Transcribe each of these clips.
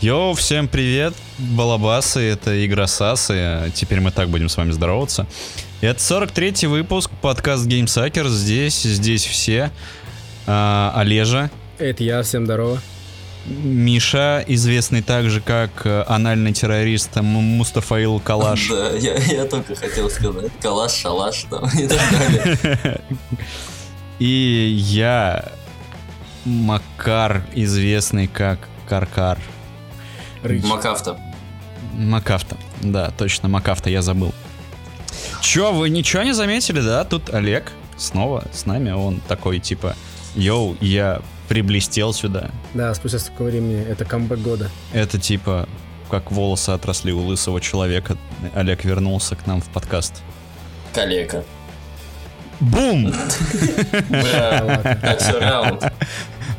Йоу, всем привет, балабасы, это Игра Сасы, теперь мы так будем с вами здороваться. Это 43-й выпуск, подкаст GameSucker, здесь, здесь все. А, Олежа, Это я, всем здорово. Миша, известный также как э, анальный террорист М- Мустафаил Калаш. Да, я, я только хотел сказать. Калаш, шалаш там и так далее. И я, Макар, известный как Каркар. Рыч. Макафта. Макафта, да, точно, Макафта, я забыл. Чё, вы ничего не заметили, да? Тут Олег снова с нами, он такой, типа, йоу, я приблестел сюда. Да, спустя столько времени, это камбэк года. Это типа, как волосы отросли у лысого человека. Олег вернулся к нам в подкаст. Калека. Бум! Все раунд.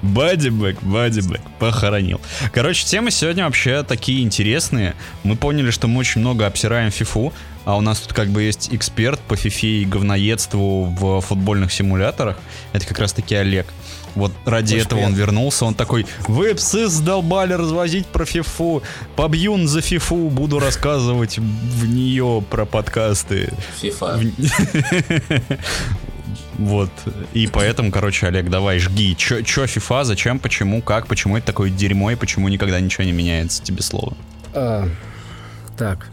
Бадибэк, бадибэк, похоронил. Короче, темы сегодня вообще такие интересные. Мы поняли, что мы очень много обсираем фифу, а у нас тут как бы есть эксперт по фифе и говноедству в футбольных симуляторах. Это как раз таки Олег. Вот ради Очень этого он вернулся, он такой, вы псы задолбали развозить про фифу, побью за фифу, буду рассказывать в нее про подкасты. FIFA. Вот. И поэтому, короче, Олег, давай, жги. Чё, чё FIFA, зачем, почему, как, почему это такое дерьмо и почему никогда ничего не меняется? Тебе слово. А, так.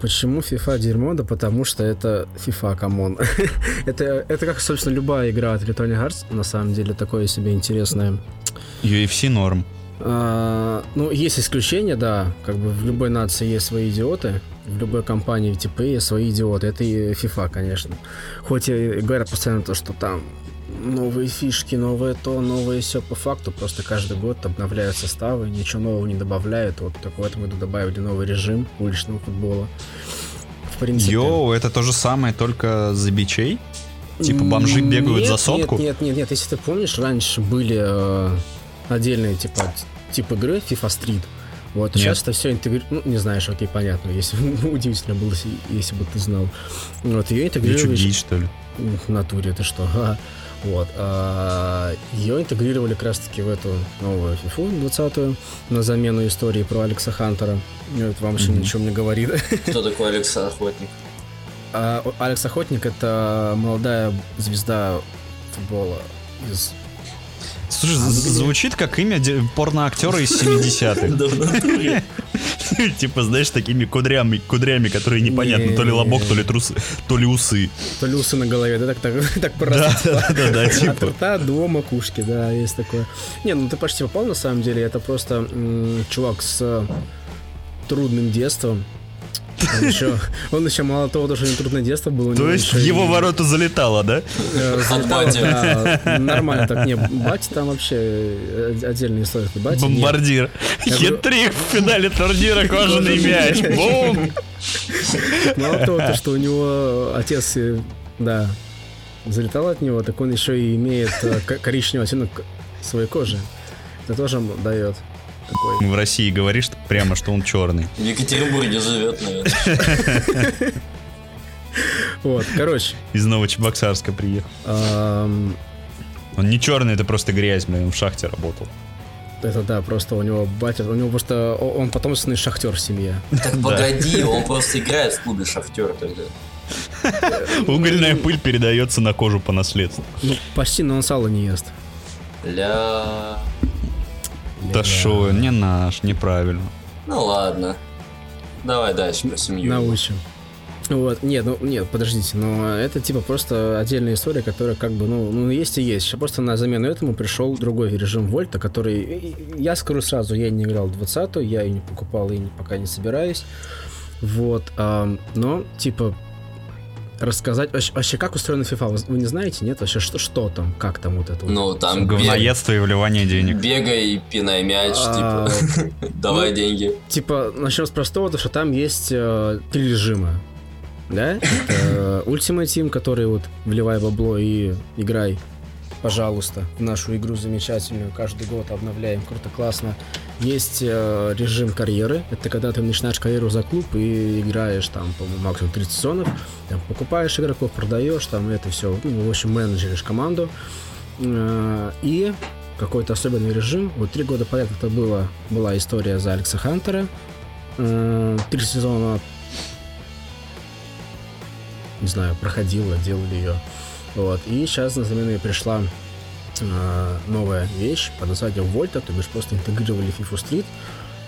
Почему FIFA дерьмо? Да потому что это FIFA, come on. это, это как, собственно, любая игра от Electronic Arts, на самом деле, такое себе интересное. UFC норм. А, ну, есть исключения, да. Как бы в любой нации есть свои идиоты. В любой компании типа есть свои идиоты. Это и FIFA, конечно. Хоть и говорят постоянно то, что там новые фишки, новое то, новое все по факту. Просто каждый год обновляют составы, ничего нового не добавляют. Вот только в этом году добавили новый режим уличного футбола. В принципе. Йоу, это то же самое, только за бичей? Типа бомжи бегают Нет, за сотку? Нет, нет, нет, нет. Если ты помнишь, раньше были э, отдельные типа тип игры FIFA Street. Вот, Нет. сейчас это все интегрируется. Ну, не знаешь, окей, понятно. Если удивительно было, если, бы ты знал. Вот, ее интегрировали. дичь, что ли? В натуре это что? Вот. а, ее интегрировали как раз-таки в эту новую FIFA 20 на замену истории про Алекса Хантера. Ну, Это вам еще Мгм. ничего не говорит. Кто такой Алекса Охотник? А, Алекс Охотник это молодая звезда футбола из Слушай, звучит как имя порноактера из 70-х. Да в натуре. Типа, знаешь, такими кудрями, кудрями, которые непонятно, то ли лобок, то ли трусы, то ли усы. То ли усы на голове, да, так, так, Да, да, да, да, От типа. рта до макушки, да, есть такое. Не, ну ты почти попал на самом деле. Это просто чувак с э, трудным детством. Он еще, он еще мало того, что у него трудное детство было. у То него есть его ворота залетало, да? э, залетало, бати. да, нормально так. Не, батя там вообще э, отдельная история. Нет. Бомбардир. Хитрик в финале турнира кожаный мяч. Бум! Мало того, то, что у него отец, да, залетал от него, так он еще и имеет э, коричневый оттенок своей кожи. Это тоже дает такой. В России говоришь прямо, что он черный. В Екатеринбурге живет, наверное. Вот, короче, Из Новочебоксарска приехал. Он не черный, это просто грязь, блин, он в шахте работал. это да, просто у него батя, у него просто он потомственный шахтер в семье. Так погоди, он просто играет в клубе Шахтер тогда. Угольная пыль передается на кожу по наследству. Ну, почти, но он сало не ест. Ля... Да шо, не наш, неправильно. Ну ладно. Давай дальше семью. Научим. Вот, нет, ну, нет, подождите, но это типа просто отдельная история, которая как бы, ну, ну есть и есть. Сейчас просто на замену этому пришел другой режим Вольта, который, я скажу сразу, я не играл в 20 я и не покупал, и пока не собираюсь. Вот, ам, но, типа, рассказать, вообще, вообще, как устроена FIFA, вы, вы не знаете, нет? Вообще, что, что там, как там вот это вот? Ну, там бег- Говноедство и вливание денег. бегай, пинай мяч, А, типа, давай ну, деньги. Типа, начнем с простого, то что там есть э, три режима. Да? Это Ultimate Team, который вот вливай бабло и играй, пожалуйста, в нашу игру замечательную. Каждый год обновляем, круто, классно. Есть э, режим карьеры. Это когда ты начинаешь карьеру за клуб и играешь там, по-моему, максимум 30 сезонов. Там, покупаешь игроков, продаешь, там это все. Ну, в общем, менеджеришь команду. Э, И какой-то особенный режим. Вот три года подряд это было, была история за Алекса Хантера. Э, Три сезона не знаю, проходила, делали ее. Вот. И сейчас на замену пришла э, новая вещь под названием Вольта, то бишь просто интегрировали FIFA Street.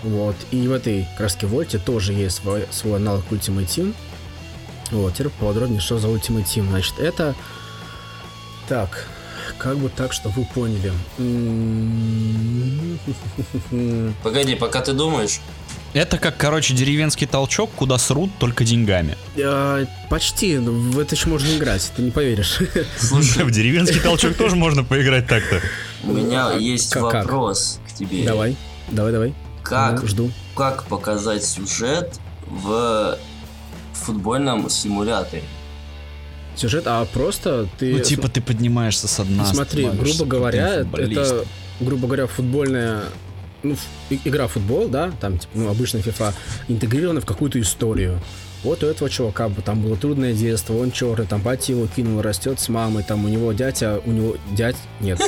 Вот. И в этой краске Вольте тоже есть свой, свой аналог Ultimate Team. Вот, теперь поподробнее, что за Ultimate Team. Значит, это... Так, как бы так, чтобы вы поняли. М, Погоди, пока ты думаешь, Это как, короче, деревенский толчок, куда срут только деньгами. э, Почти, но в это еще можно играть, ты не поверишь. слушай, В деревенский толчок тоже можно поиграть так-то. у меня есть вопрос к тебе. Давай, давай, давай. Как, Да, Жду. как показать сюжет в футбольном симуляторе? Сюжет, а просто ты... Ну, типа ты поднимаешься со дна. Смотри, грубо говоря, это, грубо говоря, футбольная ну, игра в футбол, да, там, типа, ну, обычная FIFA, интегрирована в какую-то историю. Вот у этого чувака бы там было трудное детство, он черный, там батя его кинул, растет с мамой, там у него дядя, у него дядь, нет,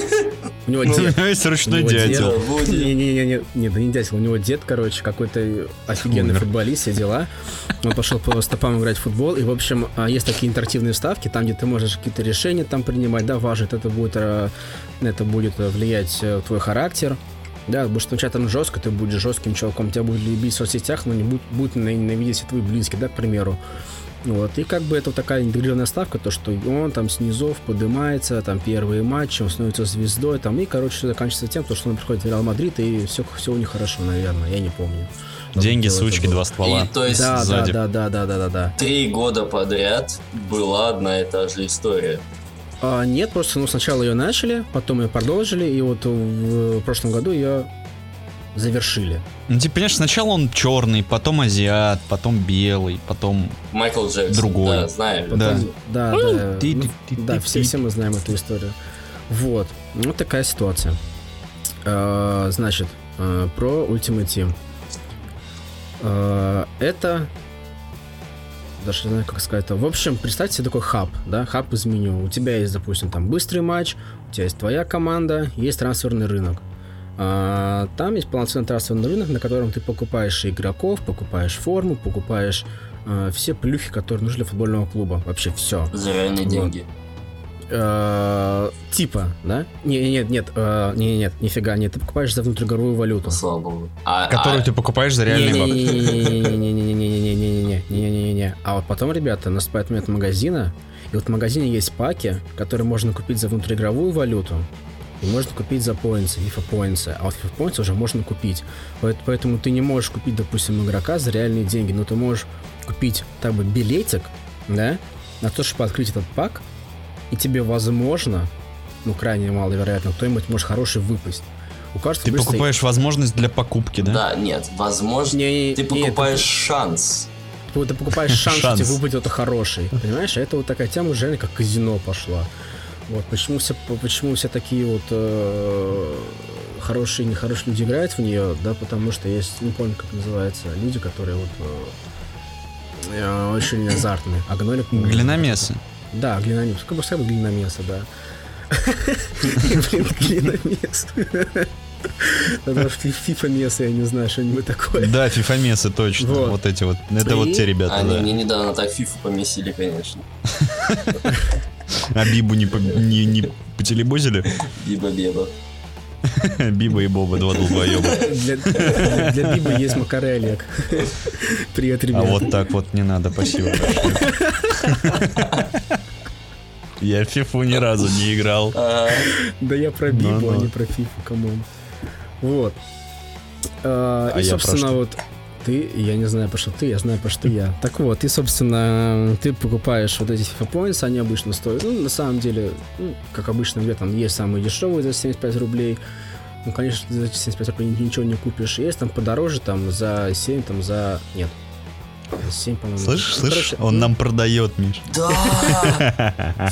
у него У дед, есть ручной дятел. Будет. не-не-не, не, да не дятел, у него дед, короче, какой-то офигенный футболист, все дела. Он пошел по стопам играть в футбол, и, в общем, а, есть такие интерактивные вставки, там, где ты можешь какие-то решения там принимать, да, важит, это будет, э, это будет э, влиять э, твой характер, да, будешь сначала там жестко, ты будешь жестким чуваком, тебя будут любить в соцсетях, но не будут, будут ненавидеть все твои близкие, да, к примеру. Вот, и как бы это вот такая интегрированная ставка, то, что он там снизов поднимается, там первые матчи, он становится звездой, там, и, короче, все заканчивается тем, то, что он приходит в Реал Мадрид, и все, все у них хорошо, наверное, я не помню. Деньги, Что сучки, два ствола. И, то есть Да, да, сзади. да, да, да, да, да, да. три года подряд была одна и та же история. А, нет, просто ну, сначала ее начали, потом ее продолжили, и вот в прошлом году ее завершили. Ну, ты понимаешь, сначала он черный, потом азиат, потом белый, потом... Майкл Джексон. Другой. Да, знаем. Да. Потом- да, да, Ти- ну, ти- ти- да, все, все мы знаем эту историю. Вот, вот такая ситуация. А, Значит, а, про Ultimate Team. А, Это даже не знаю, как сказать это. В общем, представьте себе такой хаб, да, хаб из меню. У тебя есть, допустим, там быстрый матч, у тебя есть твоя команда, есть трансферный рынок. А, там есть полноценный трансферный рынок, на котором ты покупаешь игроков, покупаешь форму, покупаешь а, все плюхи, которые нужны для футбольного клуба. Вообще все. За реальные вот. деньги. А, типа, да? Не, нет, нет, а, не, нет, нифига, нет, ты покупаешь за внутригоровую валюту. Слава богу. А, которую а... ты покупаешь за реальные бабки. Не, не, не, не, не, не, не, потом, ребята, наступает момент магазина, и вот в магазине есть паки, которые можно купить за внутриигровую валюту, и можно купить за поинты, FIFA поинты. А вот FIFA поинты уже можно купить. Поэт- Поэтому ты не можешь купить, допустим, игрока за реальные деньги, но ты можешь купить, так бы, билетик, да, на то, чтобы открыть этот пак, и тебе, возможно, ну, крайне маловероятно, кто-нибудь может хороший выпасть. У каждого Ты покупаешь возможность для покупки, да? Да, нет, возможно, Не, ты покупаешь шанс. Ты, покупаешь шанс, Шанс. тебе выпадет хороший. Понимаешь? А это вот такая тема уже как казино пошла. Вот почему все, почему все такие вот э, хорошие и нехорошие люди играют в нее, да, потому что есть, не помню, как называется, люди, которые вот э, э, очень азартные. А гнолик... Глиномесы. Да, глиномес. Как бы глиномеса, да. Блин, глиномес. Это фифа меса, я не знаю, что-нибудь такое. Да, фифомесы, точно. Вот. Вот эти вот. Это И- вот те ребята, Они да. мне недавно так фифу помесили, конечно. А Бибу не, по- не, не потелебузили? Биба-беба. Биба и Боба, два долбоеба. Для, для, для Биба есть Макарелик. Привет, А ребят. вот так вот не надо, спасибо. Я в фифу ни разу не играл. А, Да я про Бибу, Ну-ну. а не про Фифу, come on. Вот. А, А и, я про собственно, что? вот ты, я не знаю, про что ты, я знаю, про что я. Так вот, и, собственно, ты покупаешь вот эти FIFA Points, они обычно стоят, ну, на самом деле, ну, как обычно, где там есть самые дешевые за 75 рублей, ну, конечно, за эти 75 рублей ничего не купишь. Есть там подороже, там, за 7, там, за... Нет. 7, по-моему. Слышишь, Ну, слышишь? короче, Он ну, нам продает, Миш. Да!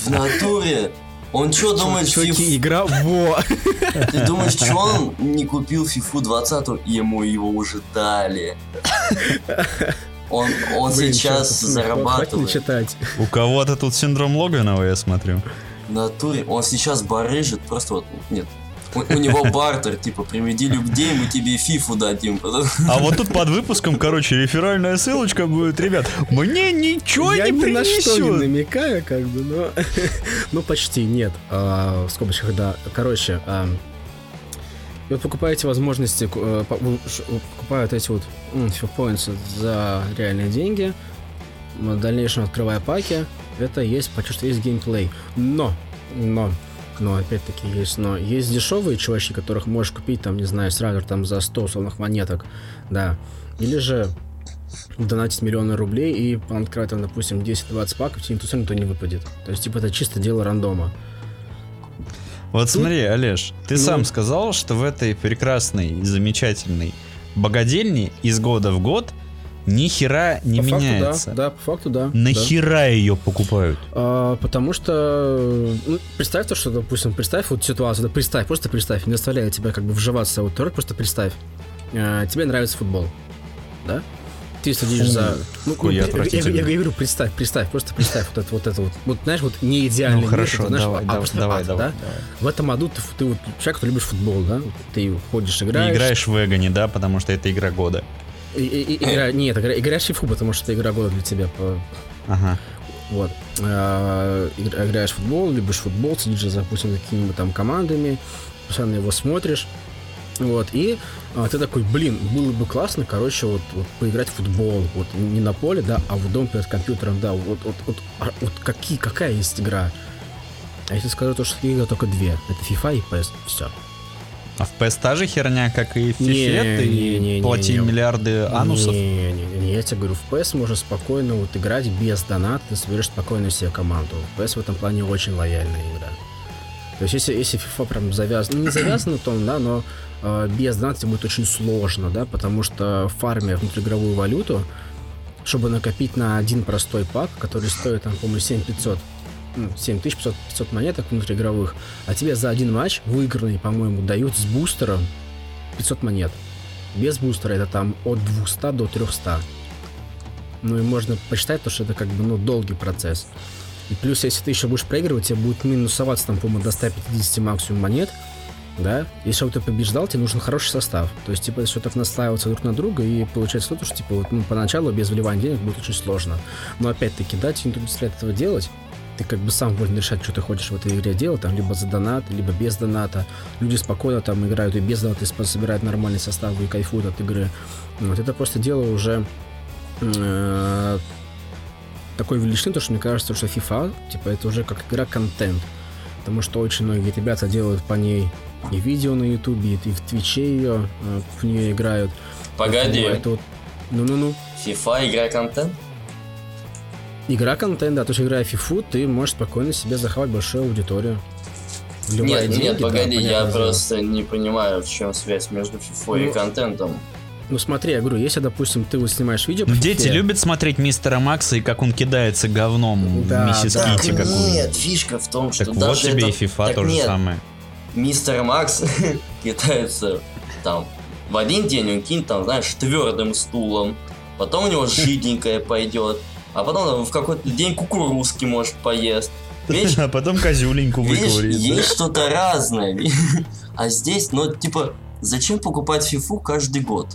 В натуре! Он что думает, чуваки, фиф- игра, во! Ты думаешь, что он не купил фифу 20 и ему его уже дали? Он, он Блин, сейчас зарабатывает. читать. У кого-то тут синдром Логвинова, я смотрю. В натуре. Он сейчас барыжит, просто вот, нет, у, у него бартер, типа, приведи людей, мы тебе фифу дадим. А вот тут под выпуском, короче, реферальная ссылочка будет, ребят, мне ничего Я не ни на что не принесет. намекаю, как бы, но... ну, почти нет. А, в скобочках, да. Короче, а, и вот покупаете возможности, э, покупают эти вот Points за реальные деньги, в дальнейшем открывая паки, это есть, почти что есть геймплей. Но, но, но, опять-таки есть но. Есть дешевые чувачки, которых можешь купить, там, не знаю, сразу там за 100 условных монеток, да. Или же донатить миллионы рублей и открывать там, допустим, 10-20 паков, тебе никто, никто не выпадет. То есть, типа, это чисто дело рандома. Вот смотри, Олеж, ты Ну. сам сказал, что в этой прекрасной и замечательной богадельне из года в год ни хера не по меняется. факту, да, да, по факту, да. да. Нахера ее покупают? А, потому что, ну, представь то, что, допустим, представь вот ситуацию, да, представь, просто представь, не заставляя тебя как бы вживаться в эту роль, просто представь. А, тебе нравится футбол, да? Ты следишь Фу, за... Ну, ну, я я, я- я говорю, представь, представь, просто представь вот это вот, это вот. Вот, знаешь, вот не идеальный Ну мир, хорошо, это, знаешь, давай, а давай, давай, ад, давай, да? В этом аду ты, ты вот человек, кто любишь футбол, да? Ты ходишь, И играешь. играешь в Эгоне, да, потому что это игра года. И, и- игра- нет, игра, играешь в фифу, потому что это игра года для тебя. По, Ага. Вот. А, игра- Играешь в футбол, любишь футбол, следишь за, допустим, какими-нибудь там командами, постоянно его смотришь. Вот, и а, ты такой, блин, было бы классно, короче, вот, вот поиграть в футбол, вот не на поле, да, а в дом перед компьютером, да, вот, вот, вот, а вот какие, какая есть игра? А если скажу то, что таких игр только две, это FIFA и PS, все. А в PS та же херня, как и в FIFA, ты не, плати не. миллиарды анусов. Не, не, не, я тебе говорю, в PS можно спокойно вот играть без доната, ты соберешь спокойно себе команду. PS в этом плане очень лояльная игра. То есть если, если FIFA прям завязана, ну, не завязана, то да, но э, без доната будет очень сложно, да, потому что фармя внутриигровую валюту, чтобы накопить на один простой пак, который стоит, там, по-моему, 7500, ну, 7500 500 монеток внутриигровых, а тебе за один матч выигранный, по-моему, дают с бустером 500 монет. Без бустера это там от 200 до 300. Ну и можно посчитать, то, что это как бы ну, долгий процесс. И плюс, если ты еще будешь проигрывать, тебе будет минусоваться там, по-моему, до 150 максимум монет. Да? Если чтобы ты побеждал, тебе нужен хороший состав. То есть, типа, все так наслаиваться друг на друга, и получается то, что, типа, вот, ну, поначалу без вливания денег будет очень сложно. Но опять-таки, да, тебе не заставляет этого делать. Ты как бы сам волен решать, что ты хочешь в этой игре делать, там, либо за донат, либо без доната. Люди спокойно там играют и без доната, и собирают нормальный состав и кайфуют от игры. Вот это просто дело уже э, такой величины, то что мне кажется, что FIFA, типа, это уже как игра контент. Потому что очень многие ребята делают по ней и видео на ютубе, и в твиче ее, э, в нее играют. Погоди, это вот- Ну-ну-ну. FIFA игра контент? Игра контент, да, то есть играя в FIFA, ты можешь спокойно себе захватить большую аудиторию. Вливая Нет, деньги, нет, да, погоди, я понятное дело. просто не понимаю, в чем связь между FIFA и Ну, контентом. Ну смотри, я говорю, если, допустим, ты вот снимаешь видео... по Дети FIFA, любят смотреть мистера Макса и как он кидается говном Да, в миссис да. Китти какую. Нет, фишка в том, что Так вот даже тебе и этот- FIFA так то же нет, самое. Мистер Макс китается там в один день он кинет там, знаешь, твердым стулом, потом у него жиденькое пойдет, а потом в какой-то день кукурузки может поест. Видишь, А потом козюленьку видишь, выковырит. да? есть что-то разное. А здесь, ну, типа, зачем покупать фифу каждый год?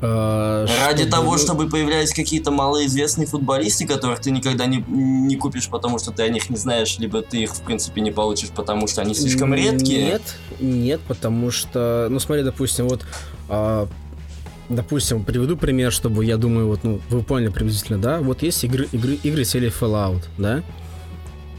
э, Ради чтобы, того, чтобы появлялись какие-то малоизвестные футболисты, которых ты никогда не, не купишь, потому что ты о них не знаешь, либо ты их, в принципе, не получишь, потому что они слишком редкие. Нет, нет, потому что, ну смотри, допустим, вот, а, допустим, приведу пример, чтобы, я думаю, вот, ну, вы поняли приблизительно, да? Вот есть игры, игры, игры серии Fallout, да?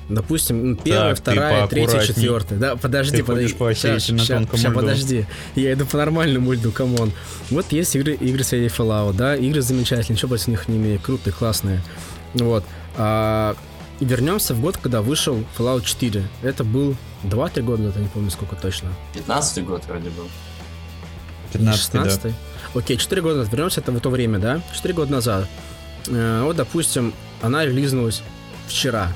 Допустим, ну, первая, Так, вторая, третья, четвертая. Да, подожди, Ты подожди. по тонкому ща, льду. подожди. Я иду по нормальному льду, come on. Вот есть игры, игры серии Fallout, да? Игры замечательные, ничего против них не имею, крутые, классные. Вот. А, и вернемся в год, когда вышел Fallout 4. Это был 2-3 года, я не помню сколько точно. 15 год вроде был. 15 да. 16 Окей, 4 года назад. Вернемся это в то время, да? 4 года назад. Э, вот, допустим, она релизнулась вчера.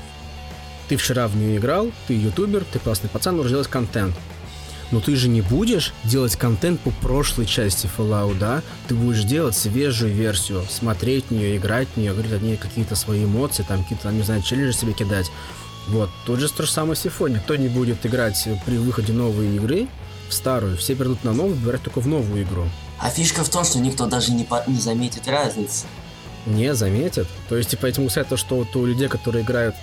Ты вчера в нее играл, ты ютубер, ты классный пацан, можешь делать контент. Но ты же не будешь делать контент по прошлой части Fallout, да? Ты будешь делать свежую версию, смотреть в нее, играть в нее, говорить о ней какие-то свои эмоции, там какие-то, не знаю, челленджи себе кидать. Вот, тут же то же самое с FIFA. Никто не будет играть при выходе новой игры в старую. Все придут на новую, выбирать только в новую игру. А фишка в том, что никто даже не, по- не заметит разницы. Не заметят. То есть, типа, этим сказать то, что вот у людей, которые играют...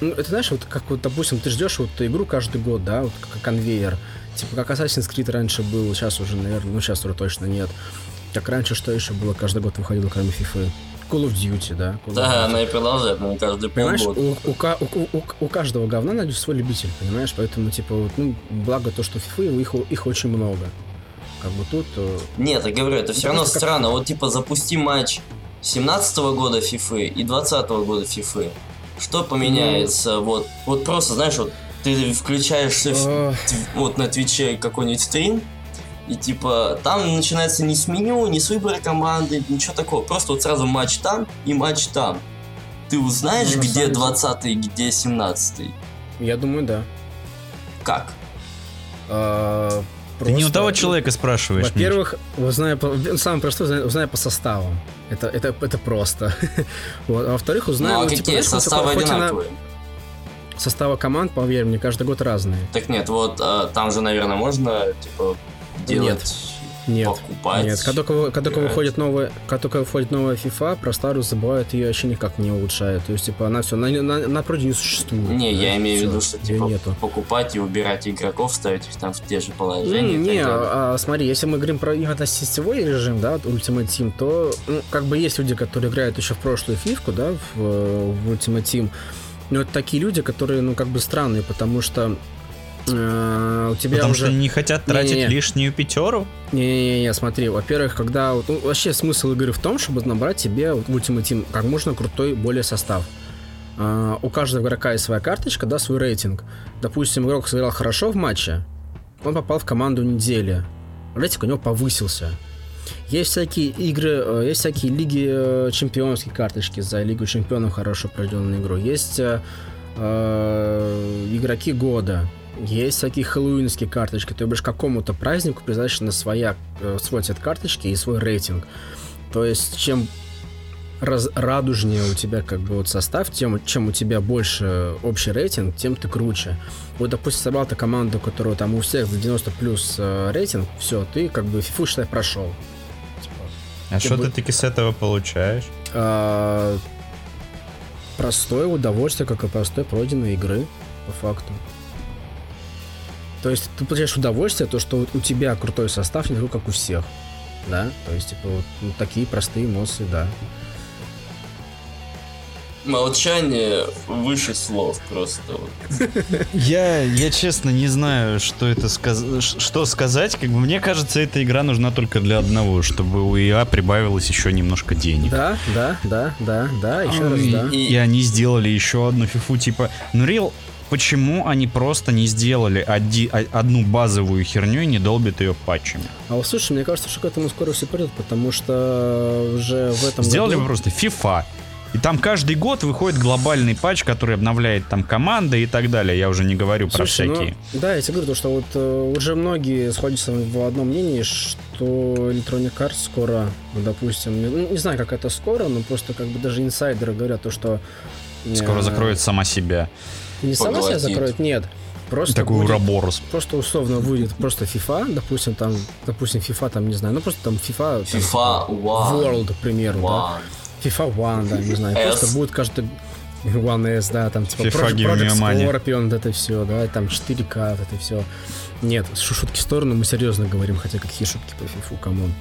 Ну, это знаешь, вот как вот, допустим, ты ждешь вот игру каждый год, да, вот как конвейер. Типа, как Assassin's Creed раньше был, сейчас уже, наверное, ну, сейчас уже точно нет. Как раньше, что еще было, каждый год выходило, кроме FIFA? Call of Duty, да? Call of Да, Duty. она и продолжает, но каждый Понимаешь, у, у у- у- у каждого говна найдется свой любитель, понимаешь? Поэтому, типа, вот, ну, благо то, что FIFA, их, их очень много. Как бы тут... э, Нет, я говорю, это все равно как- странно. Вот типа запусти матч 17 года FIFA и 20 года FIFA. Что поменяется? Вот, вот просто, знаешь, вот ты включаешь э, тв- вот на Твиче какой-нибудь стрим, и типа там начинается не с меню, не с выбора команды, ничего такого. Просто вот сразу матч там и матч там. Ты узнаешь, Ну, где самом деле- 20 и где 17 я думаю, да. Как? Э, Ты не у просто- того человека спрашиваешь. Во-первых, узнай по, самое простое, узнай, узнай по составам. Это, это, это просто. вот. А во-вторых, узнай... ну а ну, типа, какие вот составы одинаковые? Составы команд, поверь мне, каждый год разные. Так нет, вот а, там же, наверное, можно типа делать, Нет. Покупать. Нет, когда только, когда только выходит новая, когда только выходит новая FIFA, про старую забывают ее вообще никак не улучшает. То есть, типа, она все, на, на, на проде не существует. Не, да, я имею в виду, что типа нету. покупать и убирать игроков, ставить их там в те же Не, положения. так не, далее. а, смотри, если мы говорим про именно сетевой режим, да, Ultimate Team, то ну, как бы есть люди, которые играют еще в прошлую фифку, да, в, в Ultimate Team. Но это такие люди, которые, ну, как бы странные, потому что у тебя Потому уже... что не хотят тратить Не-не-не. лишнюю пятеру. Не-не-не, смотри, во-первых, когда... вот, ну, вообще смысл игры в том, чтобы набрать себе вот, в Ultimate Team как можно крутой более состав. А, у каждого игрока есть своя карточка, да, свой рейтинг. Допустим, игрок сыграл хорошо в матче, он попал в команду недели. Рейтинг у него повысился. Есть всякие игры, э, есть всякие лиги э, чемпионские карточки за Лигу чемпионов хорошо проведенную игру. Есть э, э, игроки года. Есть всякие хэллоуинские карточки. То бишь какому-то празднику призначена своя, э, свой цвет карточки и свой рейтинг. То есть чем раз- радужнее у тебя как бы вот состав, тем чем у тебя больше общий рейтинг, тем ты круче. Вот, допустим, собрал ты команду, у там у всех за 90 плюс э, рейтинг, все, ты как бы фифу, считай, прошел. Типа, А что бы- ты таки с этого получаешь? а, простое удовольствие, как и простой пройденной игры, по факту. То есть ты получаешь удовольствие, то, что у тебя крутой состав, не такой, как у всех. Да? То есть, типа, вот ну, такие простые эмоции, да. Молчание выше слов просто. Я, я честно не знаю, что это сказ- что сказать. Как бы мне кажется, эта игра нужна только для одного, чтобы у ИА прибавилось еще немножко денег. Да, да, да, да, да, еще раз, и, да. и они сделали еще одну фифу, типа, ну реал, почему они просто не сделали оди- одну базовую херню и не долбят ее патчами? А вот слушай, мне кажется, что к этому скоро все придет, потому что уже в этом Сделали году... бы просто FIFA. И там каждый год выходит глобальный патч, который обновляет там команды и так далее. Я уже не говорю про Слушай, ну, всякие. да, я тебе говорю, то, что вот э, уже многие сходятся в одном мнении, что Electronic Arts скоро, ну, допустим, не, ну, не знаю, как это скоро, но просто как бы даже инсайдеры говорят то, что... э, Скоро закроет сама себя. Не сама себя закроет, нет. Просто Такой будет- уроборос. Просто условно выйдет просто FIFA, допустим, там, допустим, FIFA, там, не знаю, ну просто там FIFA... там, FIFA типа, One. World, к примеру, да. Вау. FIFA One, да, не знаю, S. просто будет каждый One S, да, там типа FIFA Project, Project. Scorpion, вот это все, да, там 4К, вот это все. Нет, шу- шутки в сторону, мы серьезно говорим, хотя какие шутки по FIFA, come on.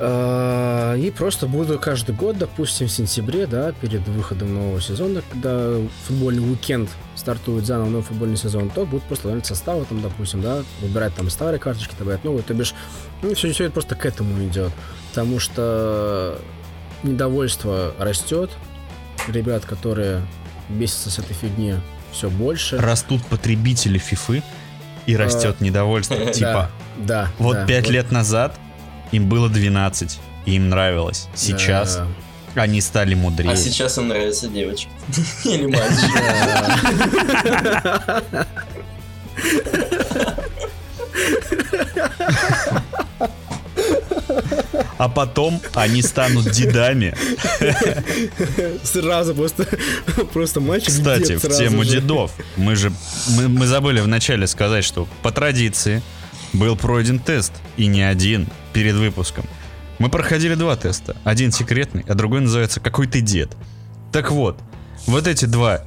А, И просто буду каждый год, допустим, в сентябре, да, перед выходом нового сезона, когда футбольный уикенд стартует заново новый футбольный сезон, то будут просто ловить составы, там, допустим, да, выбирать там старые карточки, добавлять новые, то бишь, ну, все, все это просто к этому идет, потому что недовольство растет, ребят, которые бесятся с этой фигни, все больше. Растут потребители фифы и растет недовольство. Типа, да, вот да, 5 вот, лет назад им было 12, и им нравилось. Сейчас да. они стали мудрее. А сейчас им нравится девочка. Или мальчик. а потом они станут дедами. Сразу просто, просто мальчик Кстати, в тему же. дедов. Мы же мы, мы забыли вначале сказать, что по традиции был пройден тест, и не один, перед выпуском. Мы проходили два теста. Один секретный, а другой называется «Какой ты дед?». Так вот, вот эти два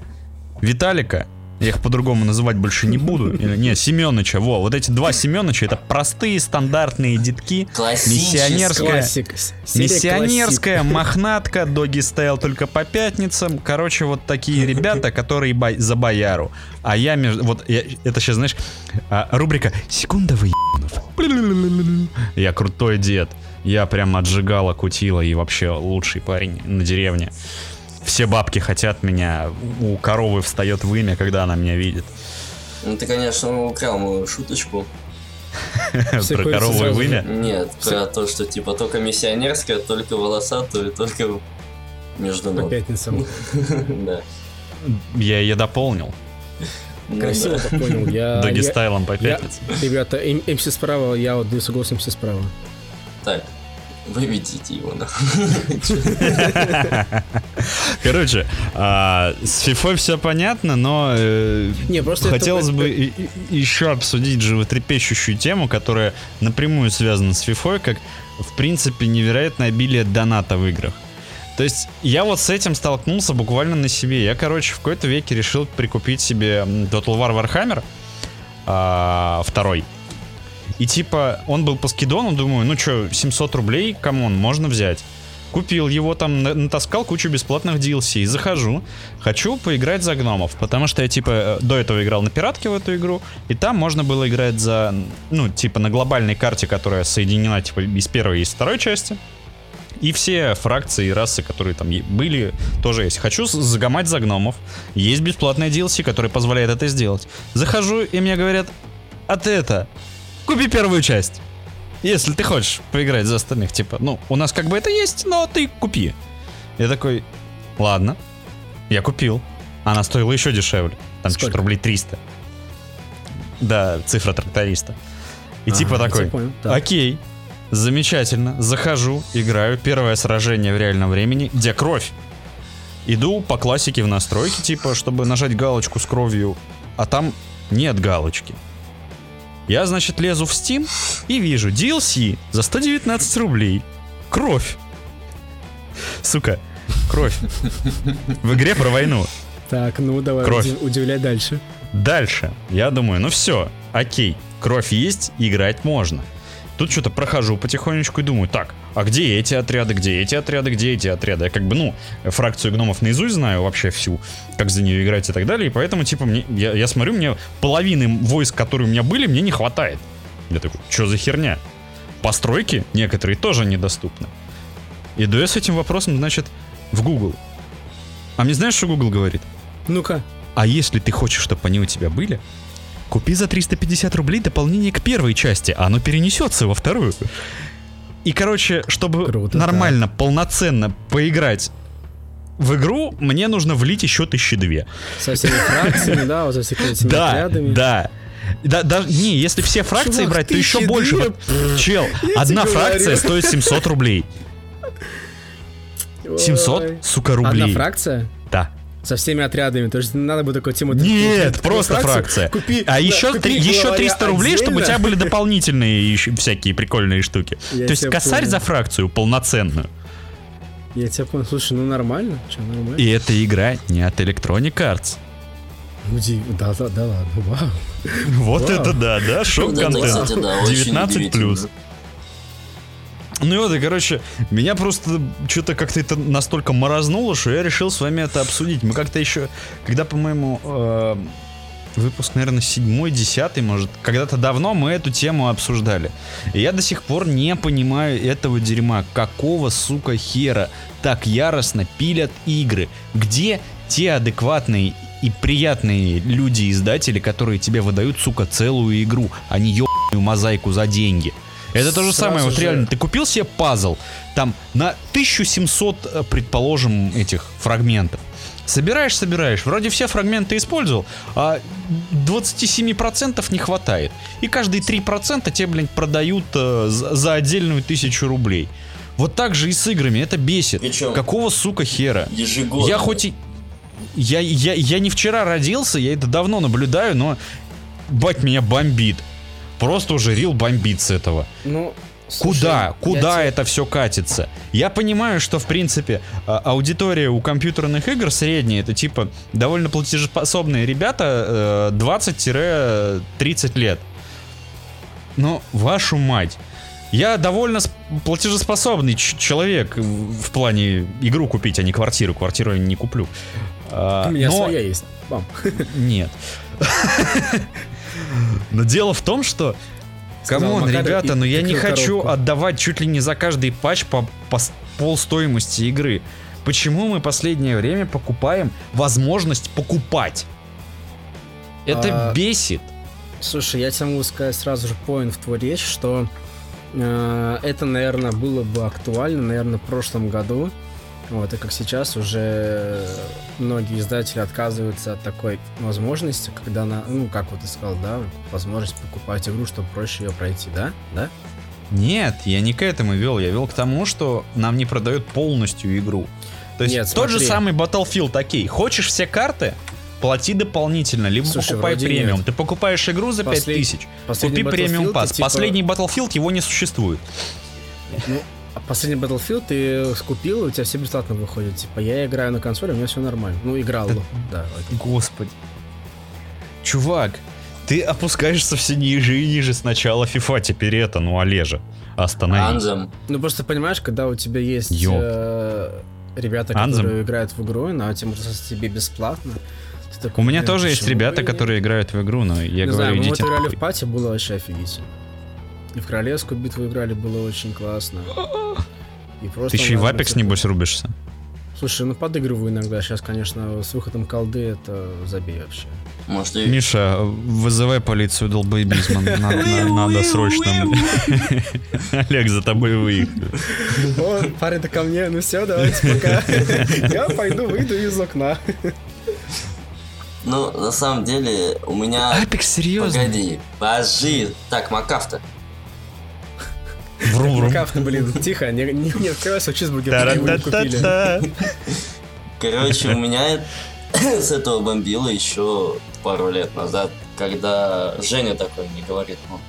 Виталика, я их по-другому называть больше не буду. Не, Семёныча, во, вот эти два Семёныча, это простые стандартные детки. Миссионерская, миссионерская мохнатка, доги стоял только по пятницам. Короче, вот такие ребята, которые бо- за бояру. А я между... Вот я- это сейчас, знаешь, а, рубрика «Секунда вы ебанов». Я крутой дед. Я прям отжигала, кутила и вообще лучший парень на деревне. Все бабки хотят меня. У коровы встает вымя, когда она меня видит. Ну ты, конечно, украл мою шуточку. Про корову и вымя. Нет, про то, что типа только миссионерская, только волосатую, только между По ног. пятницам. Да. Я ее дополнил. Ну Красиво понял. Я, Доги стайлом по пятницам. Ребята, МС справа, я вот даю согласен МС справа. Так, выведите его на. Короче, а, с фифой все понятно, но э, Не, просто это- хотелось это- бы и- и- еще обсудить животрепещущую тему, которая напрямую связана с фифой, как в принципе невероятное обилие доната в играх. То есть я вот с этим столкнулся буквально на себе. Я, короче, в какой-то веке решил прикупить себе Total War Warhammer а, второй. И типа, он был по скидону, думаю, ну что, 700 рублей, come on, можно взять. Купил его там, на- натаскал кучу бесплатных DLC. И захожу, хочу поиграть за гномов, потому что я типа э, до этого играл на пиратке в эту игру, и там можно было играть за, ну, типа на глобальной карте, которая соединена типа из первой и из второй части. И все фракции и расы, которые там были, тоже есть. Хочу загамать за гномов. Есть бесплатная DLC, которая позволяет это сделать. Захожу, и мне говорят, а ты это, купи первую часть. Если ты хочешь поиграть за остальных, типа, ну, у нас как бы это есть, но ты купи. Я такой, ладно, я купил. Она стоила еще дешевле. Там что-то рублей 300. Да, цифра тракториста. И типа Ага, я такой, понял. Так. окей, замечательно, захожу, играю, первое сражение в реальном времени, где кровь. Иду по классике в настройки, типа, чтобы нажать галочку с кровью, а там нет галочки. Я, значит, лезу в Steam и вижу DLC за 119 рублей. Кровь. Сука, кровь. В игре про войну. Так, ну давай, Кровь. уди- удивляй дальше. Дальше. Я думаю, ну все, окей, кровь есть, играть можно. Тут что-то прохожу потихонечку и думаю, так, а где эти отряды, где эти отряды, где эти отряды? Я как бы, ну, фракцию гномов наизусть знаю вообще всю, как за нее играть и так далее, и поэтому, типа, мне, я, я смотрю, мне половины войск, которые у меня были, мне не хватает. Я такой, что за херня? Постройки некоторые тоже недоступны. Иду я с этим вопросом, значит, в Google. А мне знаешь, что Google говорит? Ну-ка. А если ты хочешь, чтобы они у тебя были, купи за 350 рублей дополнение к первой части, а оно перенесется во вторую. И, короче, чтобы Круто, нормально, полноценно поиграть в игру, мне нужно влить еще тысячи две. Со всеми фракциями, да, вот со всеми этими Да, отрядами. да. Да, даже, не, если все фракции Чувак, брать, то еще больше. две, чел, я одна фракция говорю. стоит 700 рублей. Ой. 700, сука, Одна рублей. фракция? Да. Со всеми отрядами. То есть надо бы такую тему... Нет, такую просто фракцию, фракция. Купи, а да, еще, купи три- еще главаря 300 рублей, чтобы у тебя отдельно. были дополнительные еще всякие прикольные штуки. Я То есть косарь понял. за фракцию полноценную. Я тебя понял. Слушай, ну нормально. Че, нормально? И эта игра не от Electronic Arts. Да, да, да ладно, вау. Вот Вау. это да, да, шок-контент. кстати, да, очень 19 удивительно. плюс. Ну и вот, и, короче, меня просто что-то как-то это настолько морознуло, что я решил с вами это обсудить. Мы как-то еще, когда, по-моему, э, выпуск, наверное, седьмой, десятый, может, когда-то давно мы эту тему обсуждали. И я до сих пор не понимаю этого дерьма. Какого, сука, хера так яростно пилят игры? Где те адекватные и приятные люди-издатели, которые тебе выдают, сука, целую игру, а не ебаную мозаику за деньги? Это то же самое, вот же- реально, ты купил себе пазл, там на 1700, э, предположим, этих фрагментов. Собираешь, собираешь, вроде все фрагменты использовал, а 27% не хватает. И каждые 3% тебе, блядь, продают э, за, за отдельную тысячу рублей. Вот так же и с играми, это бесит. Причем- Какого, сука, хера? Ежегодно. Я хоть и... Я, я, я не вчера родился, я это давно наблюдаю, но... Бать, меня бомбит. Просто уже рил бомбит с этого. Ну, слушай, Куда? Куда тебе- это все катится? Я понимаю, что, в принципе, а, аудитория у компьютерных игр средняя, это типа довольно платежеспособные ребята э, 20-30 лет. Но, вашу мать, я довольно сп- платежеспособный ч- человек в в плане игру купить, а не квартиру. Квартиру я не куплю. А, У меня но- своя есть. Бам. Нет. Но дело в том, что come on, ребята, но я не хочу коробку. отдавать чуть ли не за каждый патч по, по пол стоимости игры. Почему мы последнее время покупаем возможность покупать? Это А, бесит. Слушай, я тебе могу сказать сразу же point в твою речь, что э, это, наверное, было бы актуально, наверное, в прошлом году. Вот, и как сейчас уже многие издатели отказываются от такой возможности, когда на, ну, как вот ты сказал, да, возможность покупать игру, чтобы проще ее пройти, да? Да? Нет, я не к этому вел. Я вел к тому, что нам не продают полностью игру. То есть Нет, тот же смотри. самый Battlefield, окей. Хочешь все карты? Плати дополнительно, либо Слушай, покупай премиум. нет. Ты покупаешь игру за Послед- 5000, Последний купи премиум пас. типа, Последний Battlefield его не существует. Ну, а последний Battlefield ты скупил, и у тебя все бесплатно выходит. Типа, я играю на консоли, у меня все нормально. Ну, играл, да. окей. Господи. Чувак, ты опускаешься все ниже и ниже сначала FIFA, теперь это, ну Олежа, остановись. Anthem. Ну, просто понимаешь, когда у тебя есть э, ребята, Anthem. которые играют в игру, но тем можно тебе бесплатно. такой, У меня «Блин, тоже есть почему бы ребята, и нет?» которые играют в игру, но я Не говорю, знаю, мы вот идите играли в пати, было вообще офигительно. В Королевскую битву играли, было очень классно. И просто Ты еще и в Apex, такой- небось, рубишься. Слушай, ну подыгрываю иногда. Сейчас, конечно, с выходом колды это забей вообще. Может, и... Миша, вызывай полицию долбоебизма. Надо, на- надо срочно. Олег, за тобой выехал. О, парень-то ко мне, ну все, давайте пока. Я пойду, выйду из окна. Ну, на самом деле, у меня... Apex, серьезно? Погоди, подожди. Так, Макафта. Врум-врум. Кафта, блин, тихо, не, не, не открывайся, чизбургер его не купили. Короче, у меня с этого бомбило еще пару лет назад, когда Женя такой мне говорит, ну,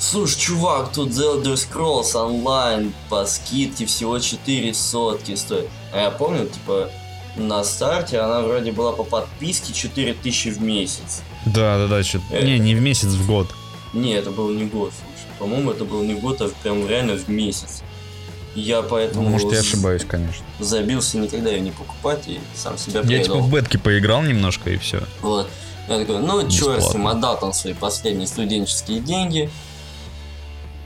Слушай, чувак, тут The Elder Scrolls онлайн по скидке всего 4 сотки стоит. А я помню, типа, на старте она вроде была по подписке 4000 в месяц. Да, да, да, чё- Э. Не, не в месяц, в год. Не, это был не год. По-моему, это был не год, а прям реально в месяц. Я Ну, поэтому может, я ошибаюсь, конечно. забился никогда ее не покупать и сам себя Я типа в бетке поиграл немножко и все. Вот. Я такой, ну, черт с ним, отдал там свои последние студенческие деньги.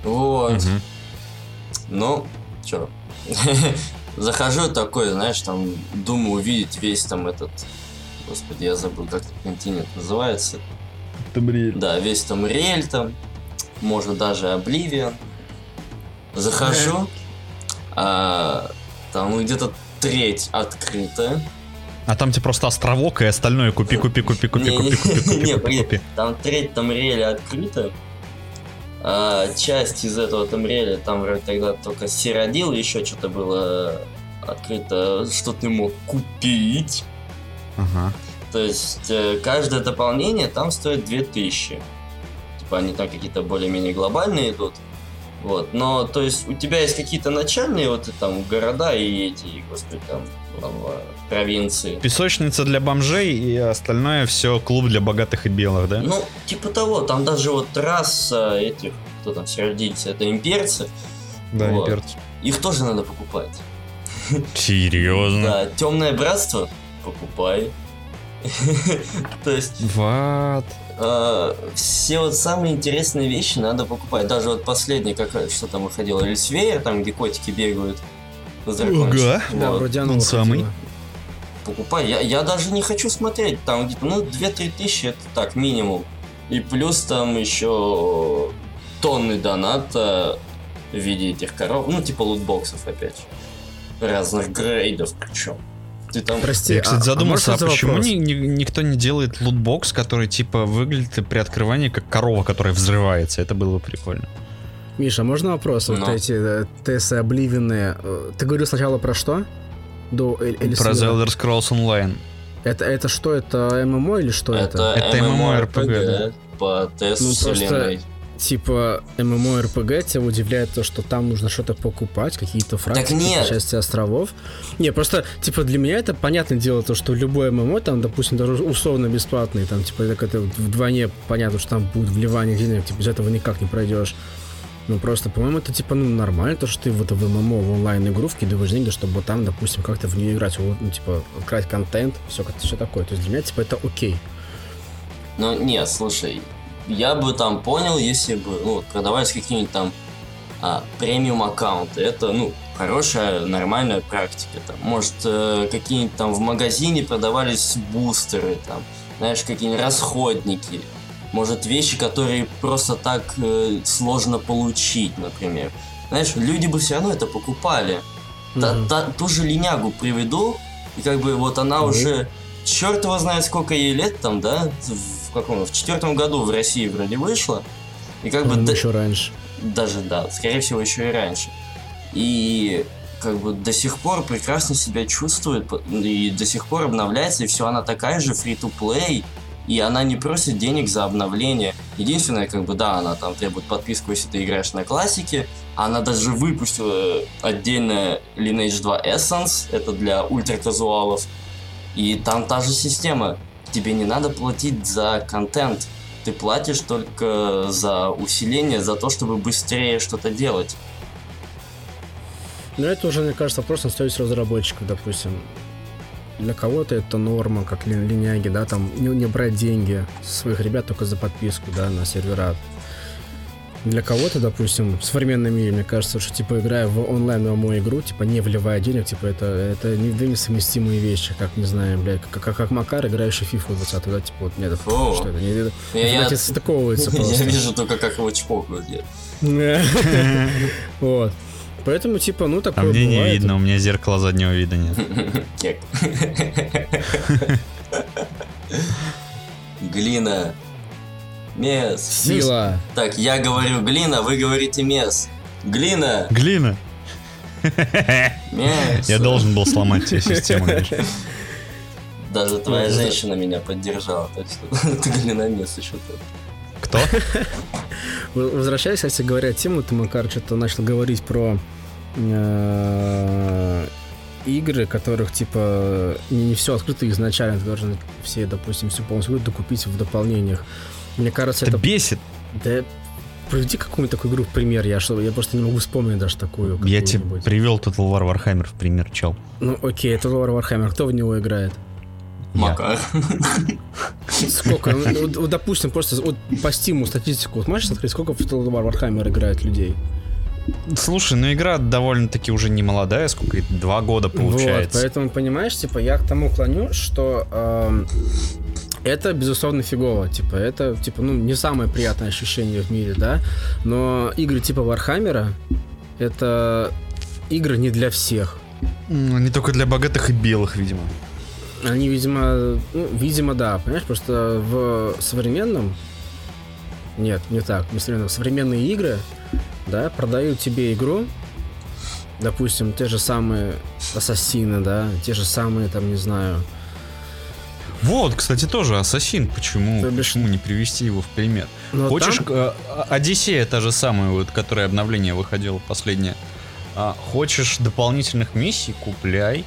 Вот. Ну, чё. Захожу такой, знаешь, там, думаю увидеть весь там этот... Господи, я забыл, как этот континент называется. Да, весь там рель там. Может, даже Обливион. Захожу. а, там ну, где-то треть открыта. А там тебе просто островок и остальное купи, купи, купи, купи, Не, купи, купи, купи, не, купи, купи. Там треть там реля открыта. А часть из этого там реля, там вроде тогда только Сиродил, еще что-то было открыто, что ты мог купить. Ага. То есть э, каждое дополнение там стоит 2000. Типа они там какие-то более-менее глобальные идут. Вот, но то есть у тебя есть какие-то начальные вот там города и эти, господи, там, э, провинции. Песочница для бомжей и остальное все клуб для богатых и белых, да? Ну, типа того, там даже вот раса этих, кто там сиродильцы, это имперцы, да, вот. имперцы. их тоже надо покупать. Серьезно? Да, темное братство покупай. То есть Ват. Э, все вот самые интересные вещи надо покупать. Даже вот последний, как что там выходило, Эльсвейер, там где котики бегают. Ага. Да, вроде он самый. покупай. Я, я даже не хочу смотреть. Там где-то, ну, 2-3 тысячи это так, минимум. И плюс там еще тонны доната в виде этих коров. Ну, типа лутбоксов опять. Разных грейдов причем. Ты там... Прости, Я, кстати, а- задумался, а, можно почему вопрос? ни- ни- никто не делает лутбокс, который, типа, выглядит при открывании как корова, которая взрывается? Это было бы прикольно. Миша, можно вопрос? Вот Ну. эти э, Тессы обливенные. э, Ты говорил сначала про что? До Эль- Про. The Elder Scrolls Online. Это, это что? Это ММО или что это? Это, Это MMORPG MMORPG, по ТС Ну, просто- вселенной. Типа ММО-РПГ тебя удивляет то, что там нужно что-то покупать, какие-то фракции, Так нет. части островов. Не, просто, типа, для меня это понятное дело, то, что любое ММО, там, допустим, даже условно бесплатный, там, типа, это, это вдвойне понятно, что там будет вливание денег, типа, без этого никак не пройдешь. Ну, просто, по-моему, это, типа, ну, нормально, то, что ты вот в ММО, в онлайн-игру вкидываешь деньги, чтобы там, допустим, как-то в нее играть, ну, типа, играть контент, все, все такое. То есть для меня, типа, это окей. Ну, нет, слушай, я бы там понял, если бы, ну, продавались какие-нибудь там а, премиум аккаунты. Это, ну, хорошая, нормальная практика. Там, может, э, какие-нибудь там в магазине продавались бустеры, там, знаешь, какие-нибудь расходники. Может, вещи, которые просто так э, сложно получить, например. Знаешь, люди бы все равно это покупали. Та- Мгм. та- ту же линягу приведу, и как бы вот она Мгм. уже черт его знает сколько ей лет там, да, в каком в четвертом году в России вроде вышла, и как бы По-моему, да- еще раньше. даже да, скорее всего еще и раньше, и как бы до сих пор прекрасно себя чувствует и до сих пор обновляется, и все, она такая же free-to-play, и она не просит денег за обновление. Единственное, как бы, да, она там требует подписку, если ты играешь на классике. Она даже выпустила отдельное Lineage 2 Essence, это для ультраказуалов. И там та же система. Тебе не надо платить за контент. Ты платишь только за усиление, за то, чтобы быстрее что-то делать. Но это уже, мне кажется, на совесть разработчиков, допустим. Для кого-то это норма, как ли- линяги, да, там не, не брать деньги своих ребят только за подписку, да, на сервера. Для кого-то, допустим, в современном мире, мне кажется, что, типа, играя в онлайн ММО игру, типа, не вливая денег, типа, это, это не две несовместимые вещи, как, не знаю, блядь, как, как, как Макар, играющий в FIFA 20 да, типа, вот, нет, это, Фу. что это, не, это, Я, я- это стыковывается я просто. вижу только, как его чпокают. Вот. Поэтому, типа, ну, А такое мне не видно, у меня зеркала заднего вида нет. Глина. Мес. Сила. Так, я говорю глина, вы говорите мес. Глина. Глина! Мес. Я должен был сломать тебе систему. Даже твоя женщина меня поддержала, так что ты глина мес еще тут. Кто? Возвращаясь, кстати говоря, тему, ты, Макар, что-то начал говорить про э, игры, которых, типа, не, все открыто изначально, ты должен все, допустим, всю полностью докупить в дополнениях. Мне кажется, Это это... бесит. Да, приведи какую-нибудь такую игру в пример, я, что, я просто не могу вспомнить даже такую. Я тебе привел Total War Warhammer в пример, чел. Ну, окей, Total War Warhammer, кто в него играет? Макар. Сколько? Ну, вот, вот, допустим, просто вот по Steam у статистику. Вот можешь открыть, сколько в Total War Warhammer играет людей? Слушай, ну игра довольно-таки уже не молодая, сколько два года получается. Вот, поэтому, понимаешь, типа, я к тому клоню, что эм, это, безусловно, фигово. Типа, это, типа, ну, не самое приятное ощущение в мире, да? Но игры типа Warhammer а это игры не для всех. Не только для богатых и белых, видимо. Они, видимо, ну, видимо, да, понимаешь, просто в современном нет, не так, не современном, современные игры, да, продают тебе игру, допустим, те же самые ассасины, да, те же самые, там, не знаю, Вот, кстати, тоже Ассасин. Почему, бишь- почему не привести его в пример? но Хочешь, там- э, Одиссея та же самая, вот, которая обновление выходило последнее. А, хочешь дополнительных миссий, купляй.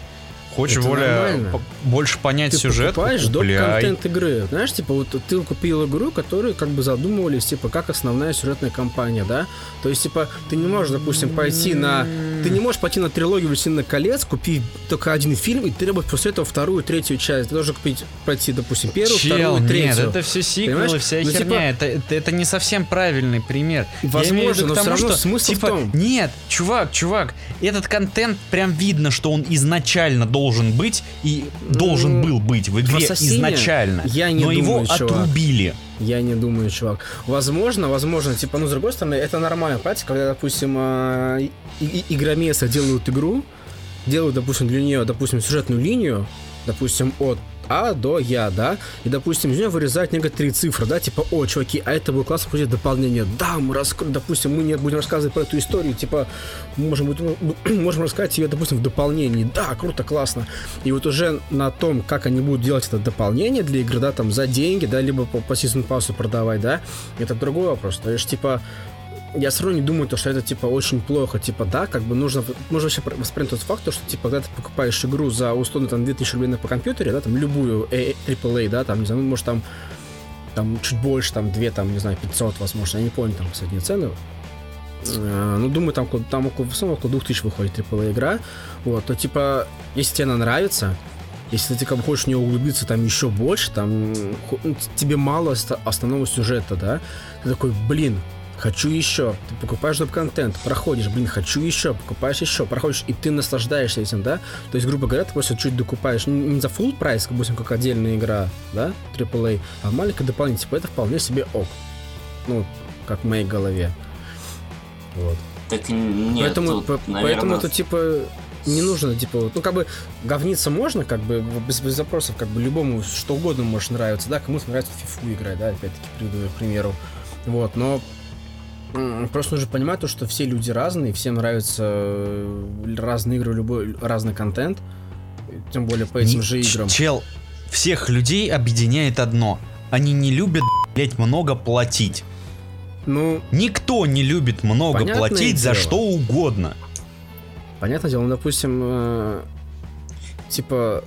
Хочешь Это более, нормально. больше понять ты сюжет, покупаешь доп. купляй. контент игры. Знаешь, типа, вот ты купил игру, которую как бы задумывались, типа, как основная сюжетная кампания, да? То есть, типа, ты не можешь, допустим, пойти на... Ты не можешь пойти на трилогию «Властелина колец», купить только один фильм и требовать после этого вторую, третью часть. Ты должен купить, пройти, допустим, первую, Чел, вторую, нет, третью. это все сиквелы, Понимаешь? вся Ну, херня. типа- это, это, это не совсем правильный пример. Возможно, в но тому, равно что, смысл в типа, том. Нет, чувак, чувак, этот контент прям видно, что он изначально должен быть и должен Ну, был быть в игре «Ассасине» изначально. я не но его думаю, чувак. отрубили. Я не думаю, чувак. Возможно, возможно, типа, ну, с другой стороны, это нормальная практика, когда, допустим, и- игромесы делают игру, делают, допустим, для нее, допустим, сюжетную линию, допустим, от А до Я, да, и, допустим, из нее вырезают некоторые цифры, да, типа, о, чуваки, а это будет классно, будет дополнение. Да, мы раскроем, допустим, мы не будем рассказывать про эту историю, типа, можем, ну, можем рассказать ее, допустим, в дополнении. Да, круто, классно. И вот уже на том, как они будут делать это дополнение для игры, да, там, за деньги, да, либо по, по сезон пассу продавать, да, это другой вопрос. То есть, типа, я все равно не думаю, то, что это, типа, очень плохо. Типа, да, как бы нужно, нужно вообще воспринять тот факт, что, типа, когда ты покупаешь игру за, условно, там, 2000 рублей на по компьютере, да, там, любую AAA, да, там, не знаю, ну, может, там, там, чуть больше, там, 2, там, не знаю, 500, возможно, я не помню, там, последние цены. Э, ну, думаю, там, там около, в основном около 2000 выходит AAA игра. Вот, то, типа, если тебе она нравится, если ты как бы хочешь в нее углубиться там еще больше, там ну, тебе мало основного сюжета, да, ты такой, блин, хочу еще. Ты покупаешь доп-контент, проходишь, блин, хочу еще, покупаешь еще, проходишь, и ты наслаждаешься этим, да? То есть, грубо говоря, ты просто чуть докупаешь не за full прайс, допустим, как отдельная игра, да, AAA, а маленькое дополнение, типа, это вполне себе ок. Ну, как в моей голове. Вот. Так нет, поэтому, тут, по, наверное... поэтому это типа не нужно, типа, ну, как бы, говниться можно, как бы, без, без запросов, как бы, любому что угодно может нравиться, да, кому-то нравится в фифу играть, да, опять-таки, приведу к примеру, вот, но Просто нужно понимать то, что все люди разные, всем нравятся э, разные игры, любой разный контент, тем более по этим не, же играм. Чел, всех людей объединяет одно. Они не любят, блять, много платить. Ну, Никто не любит много платить дело. за что угодно. Понятное дело, ну, допустим, э, типа,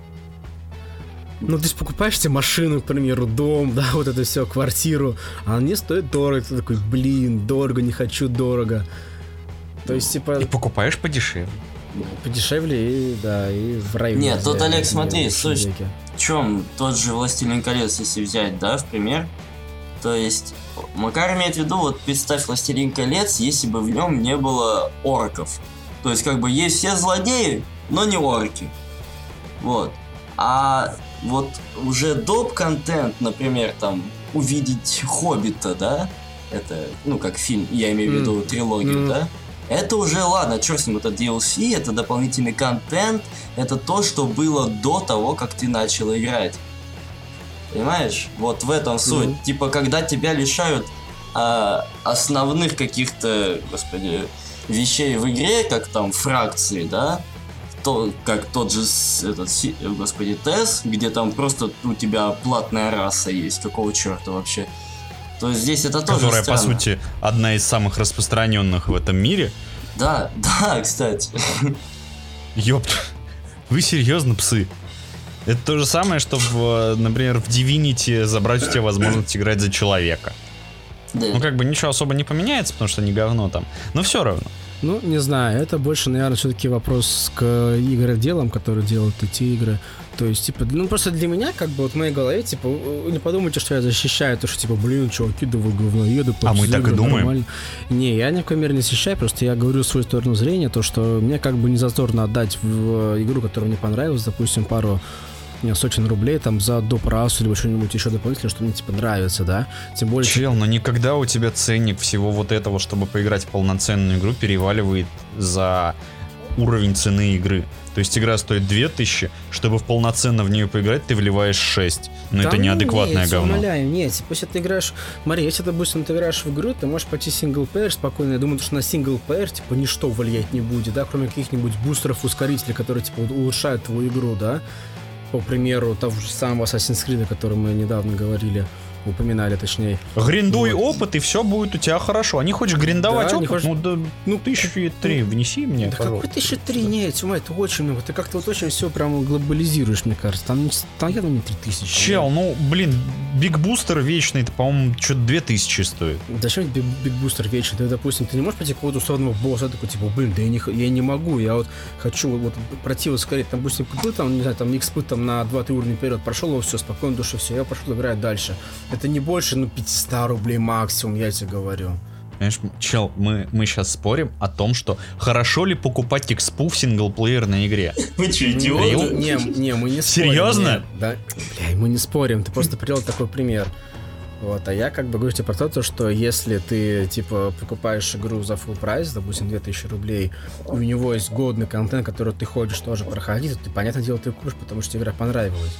ну, ты покупаешь себе машину, к примеру, дом, да, вот это все, квартиру, а они стоят дорого, ты такой, блин, дорого, не хочу дорого. То есть, типа... И покупаешь подешевле. Подешевле и, да, и в районе. Нет, тут, Олег, смотри, суть в чем тот же «Властелин колец», если взять, да, в пример, то есть, Макар имеет в виду, вот представь «Властелин колец», если бы в нем не было орков. То есть, как бы, есть все злодеи, но не орки. Вот. А вот уже доп-контент, например, там, увидеть Хоббита, да, это, ну, как фильм, я имею в виду mm. трилогию, mm. да, это уже, ладно, черт с ним, это DLC, это дополнительный контент, это то, что было до того, как ты начал играть. Понимаешь? Вот в этом суть. Mm. Типа, когда тебя лишают а, основных каких-то, господи, вещей в игре, как там фракции, да, то, как тот же, этот, господи, ТЭС, где там просто у тебя платная раса есть, какого черта вообще. То есть здесь это тоже Которая, странно. по сути, одна из самых распространенных в этом мире. Да, да, кстати. Ёпт. Вы серьезно, псы? Это то же самое, что, в, например, в Divinity забрать у тебя возможность играть за человека. Да. Ну, как бы ничего особо не поменяется, потому что не говно там. Но все равно. Ну, не знаю, это больше, наверное, все-таки вопрос к игроделам, которые делают эти игры. То есть, типа, ну просто для меня, как бы, вот в моей голове, типа, не подумайте, что я защищаю то, что, типа, блин, чуваки, да вы говноеды, А мы так и думаем. Нормально. Не, я ни в коей мере не защищаю, просто я говорю свою сторону зрения, то, что мне как бы не зазорно отдать в игру, которая мне понравилась, допустим, пару не сотен рублей там за доп. расу или что-нибудь еще дополнительное, что мне типа нравится, да? Тем более... Чел, но никогда у тебя ценник всего вот этого, чтобы поиграть в полноценную игру, переваливает за уровень цены игры. То есть игра стоит 2000, чтобы в полноценно в нее поиграть, ты вливаешь 6. Но да это неадекватное нет, говно. Умоляю, нет, типа, если ты играешь... Смотри, если, допустим, ты играешь в игру, ты можешь пойти синглплеер спокойно. Я думаю, что на синглплеер, типа, ничто влиять не будет, да, кроме каких-нибудь бустеров, ускорителей, которые, типа, улучшают твою игру, да по примеру того же самого Assassin's Creed, о котором мы недавно говорили, упоминали, точнее. Гриндуй вот. опыт, и все будет у тебя хорошо. А не хочешь гриндовать да, опыт? Хочешь... Ну, да, ну, тысячи три ну, внеси мне, Да какой тысячи три? Нет, тьма, это очень много. Ты как-то вот очень все прям глобализируешь, мне кажется. Там, там явно не три тысячи. Чел, ну, блин, Big Booster вечный, это, по-моему, что-то две тысячи стоит. Да что Big, Big Booster вечный? Ты, допустим, ты не можешь пойти какого-то условного босса, такой, типа, блин, да я не, я не могу, я вот хочу вот вот скорее, там, допустим, купил там, не знаю, там, XP там на 2-3 уровня вперед, прошел его, все, спокойно, душа, все, я пошел играть дальше. Это не больше, ну, 500 рублей максимум, я тебе говорю. Понимаешь, чел, мы, мы сейчас спорим о том, что хорошо ли покупать экспу в синглплеерной игре. Вы что, идиоты? Не, не, мы не спорим. Серьезно? Да, бля, мы не спорим, ты просто привел такой пример. Вот, а я как бы говорю тебе про то, что если ты, типа, покупаешь игру за full прайс, допустим, 2000 рублей, и у него есть годный контент, который ты хочешь тоже проходить, то ты, понятное дело, ты купишь, потому что игра понравилась.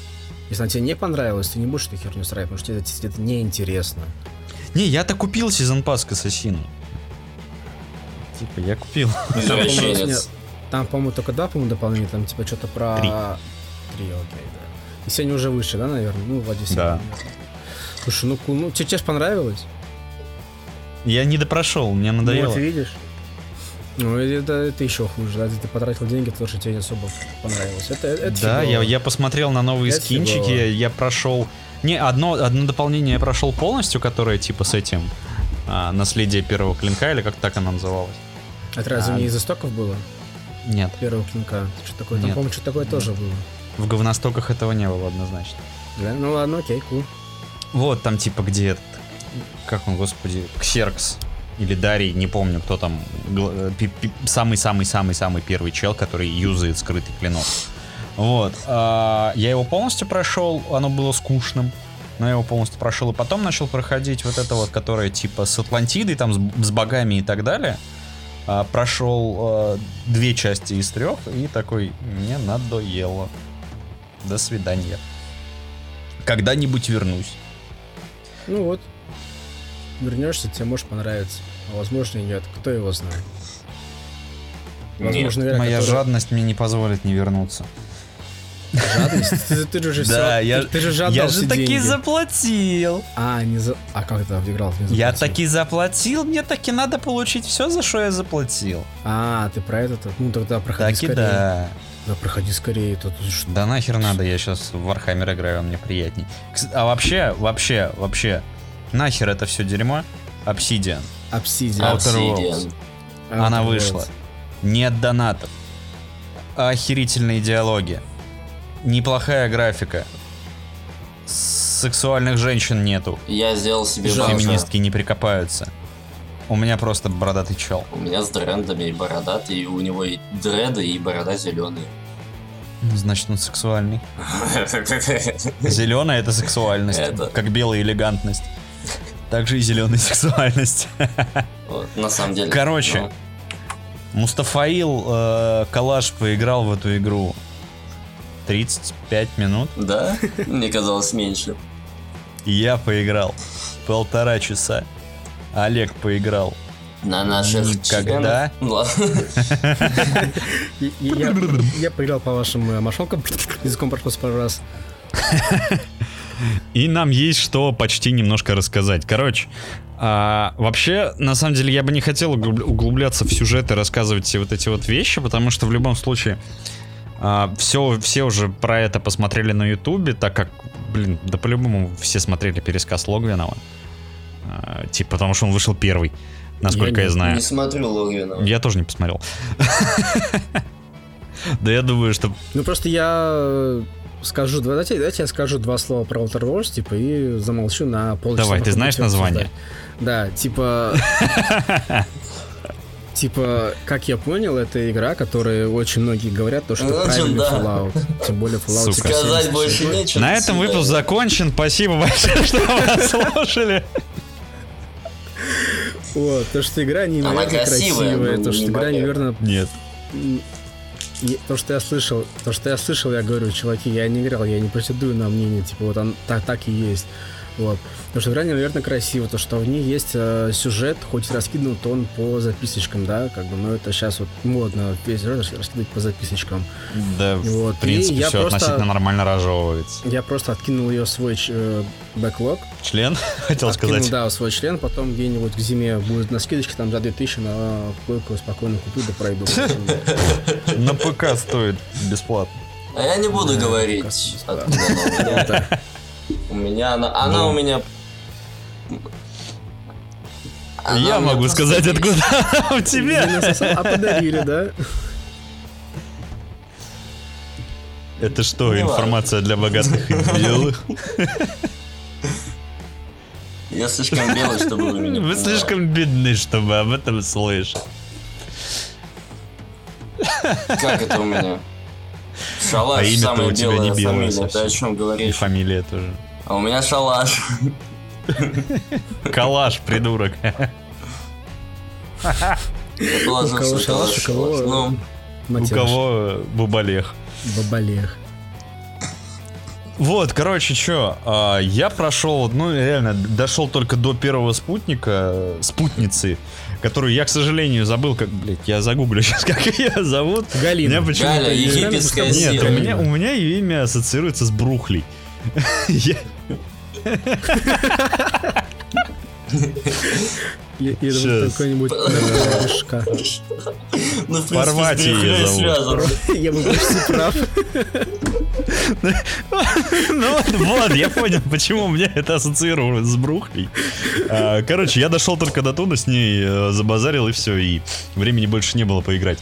Если она тебе не понравилась, ты не будешь эту херню устраивать, потому что тебе это, это неинтересно. Не, я-то купил сезон пас к Ассасину. Типа, я купил. Извращенец. Там, по-моему, только два, по-моему, дополнения, там типа что-то про... Три. Три, окей, да. И сегодня уже выше, да, наверное? Ну, в Одессе. Да. наверное. Слушай, ну, ну тебе, тебе ж понравилось? Я не допрошел, мне Ну, надоело. вот видишь. Ну, это, это еще хуже, да, ты потратил деньги, то что тебе не особо понравилось. Это, это Да, я, фигово. я посмотрел на новые Это скинчики, фигово. я прошел... Не, одно, одно дополнение я прошел полностью, которое типа с этим а, наследие первого клинка, или как так оно называлось? Это разве А. не из истоков было? Нет, Первого клинка? Что такое? Там, Нет. по-моему, что такое тоже было. в говностоках этого не было однозначно. Да? Ну ладно, окей, кул. Вот там типа где этот, как он, господи, Ксеркс или Дарий, не помню, кто там, э, самый-самый-самый-самый первый чел, который юзает скрытый клинок. Вот. а, я его полностью прошел, оно было скучным. Но я его полностью прошел и потом начал проходить вот это вот, которое типа с Атлантидой, там с, с богами и так далее. А, прошел э, две части из трех и такой, мне надоело. До свидания. Когда-нибудь вернусь. Ну вот. Вернешься, тебе может понравиться. А возможно и нет. Кто его знает? Возможно, игра, Моя которая- жадность мне не позволит не вернуться. Жадность? Ты, ты же все. Да, я- ты, ты же отдал Я все же таки деньги. заплатил. А, не за... А как это играл? Я таки заплатил, мне таки надо получить все, за что я заплатил. А, ты про это? Ну тогда проходи Так и скорее. да. Да, проходи скорее. Тут что? Да нахер надо, я сейчас в Warhammer играю, он мне приятней. А вообще, вообще, вообще, нахер это все дерьмо? Obsidian. Obsidian. Outer Obsidian. Worlds. Она Outer вышла. Worlds. Нет донатов. Охерительные диалоги. Неплохая графика. Сексуальных женщин нету. Я сделал себе Жалко. Феминистки не прикопаются. У меня просто бородатый чел. У меня с дрендами и бородатый, и у него и дреды, и борода зеленые. Значит, он сексуальный. Зеленая это сексуальность. Это. Как белая элегантность. Также и зеленая сексуальность. Вот, На самом деле. Короче. ну, Мустафаил э, Калаш поиграл в эту игру 35 минут. Да? Мне казалось меньше. Я поиграл полтора часа. Олег поиграл. На наших и Я, поиграл по вашим э, мошонкам, языком прошелся пару раз. И нам есть что почти немножко рассказать. Короче, а, вообще, на самом деле, я бы не хотел углуб- углубляться в сюжет и рассказывать все вот эти вот вещи, потому что в любом случае все, все уже про это посмотрели на Ютубе, так как, блин, да по-любому все смотрели пересказ Логвинова. А, типа, потому что он вышел первый, насколько Я я, не- знаю. Не смотрю Логвинова. Я тоже не посмотрел. Да я думаю, что... Ну просто я скажу, два- давайте, давайте я скажу два слова про Outer Worlds, типа, и замолчу на полчаса. Давай, ты знаешь название? обсуждать. Да, типа... Типа, как я понял, это игра, которая очень многие говорят, то, что Ну, правильный да. Fallout. Тем более Fallout Сука. Сказать 76 больше нечего. На этом выпуск закончен. Спасибо большое, что вы нас слушали. Вот, то, что игра невероятно красивая, красивая, но то, что игра невероятно Нет. То, что я слышал, то, что я слышал, я говорю, чуваки, я не играл, я не претендую на мнение, типа, вот он так, так и есть. Вот. Потому что игра невероятно красиво, то, что в ней есть э, сюжет, хоть и раскинут он по записочкам, да, как бы, но это сейчас вот модно весь сюжет рас- раскидывать по записочкам. Да, Вот, в принципе, и я все просто- относительно нормально разжевывается. Я просто откинул ее свой ч- э, бэклог, Член, хотел откинул, сказать. да, свой член, потом где-нибудь к зиме будет на скидочке, там за 2000 на койку спокойно куплю, да пройду. На ПК стоит бесплатно. А я не буду говорить. У меня. Она, она Ну. у меня. Она Я у меня могу сказать, есть. откуда она у тебя. а подарили, да? Это что, Не информация для богатых и белых? Я слишком белый, чтобы вы меня Вы слишком бедны, чтобы об этом слышать. Как это у меня? Шалаш, А имя-то самая у тебя белая не белое фамилия. Ты о чем И говоришь? фамилия тоже. А у меня шалаш. Калаш, придурок. Я У положил шалаш, калаш. у кого Ну, У кого бубалех. Бабалех. Вот, короче, что, я прошел, ну, реально, дошел только до первого спутника, спутницы, которую я, к сожалению, забыл, как, блядь, я загуглю сейчас, как ее зовут. Галина. Меня почему-то- Галя, египетская Нет, у меня, у меня ее имя ассоциируется с Брухлей. Я- Я, Щас. какой-нибудь э, мешка. Ну, в принципе, Порвать зовут. связано. Я был почти прав. Ну вот, я понял, почему мне это ассоциировалось с Брухлей. А, Короче, я дошел только до туда, с ней э, забазарил и все, и времени больше не было поиграть.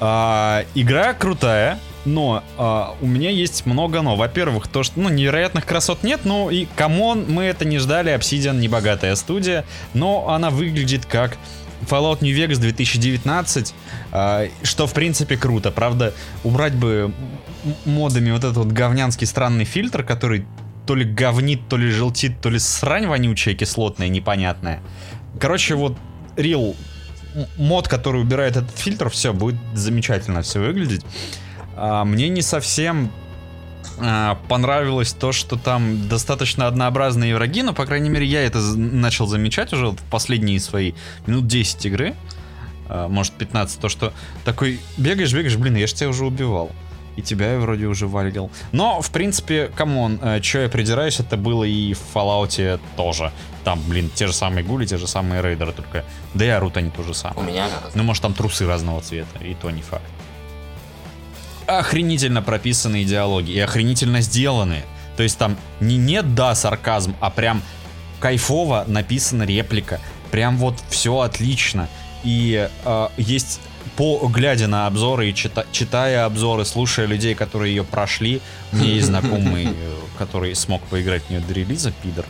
А, Игра крутая, но а, у меня есть много но. Во-первых, то, что ну, невероятных красот нет, ну и come on, мы это не ждали, Obsidian небогатая студия, но она выглядит как Fallout New Vegas 2019, а, что в принципе круто. Правда, убрать бы модами вот этот вот говнянский странный фильтр, который то ли говнит, то ли желтит, то ли срань вонючая, кислотная, непонятная. Короче, вот Real мод, который убирает этот фильтр, все, будет замечательно все выглядеть. А, мне не совсем а, понравилось то, что там достаточно однообразные враги, но, по крайней мере, я это начал замечать уже в последние свои минут 10 игры, а, может 15, то, что такой бегаешь, бегаешь, блин, я же тебя уже убивал. И тебя я вроде уже валил. Но, в принципе, come on, что я придираюсь, это было и в Fallout тоже. Там, блин, те же самые гули, те же самые рейдеры, только... Да и орут они то же У самое. меня. Ну, может, там трусы разного цвета, и то не факт. Охренительно прописанные диалоги и охренительно сделанные. То есть там не нет да сарказм, а прям кайфово написана реплика. Прям вот все отлично. И э, есть по глядя на обзоры и чита- читая обзоры, слушая людей, которые ее прошли, меня есть знакомый, который смог поиграть в нее до релиза, пидор.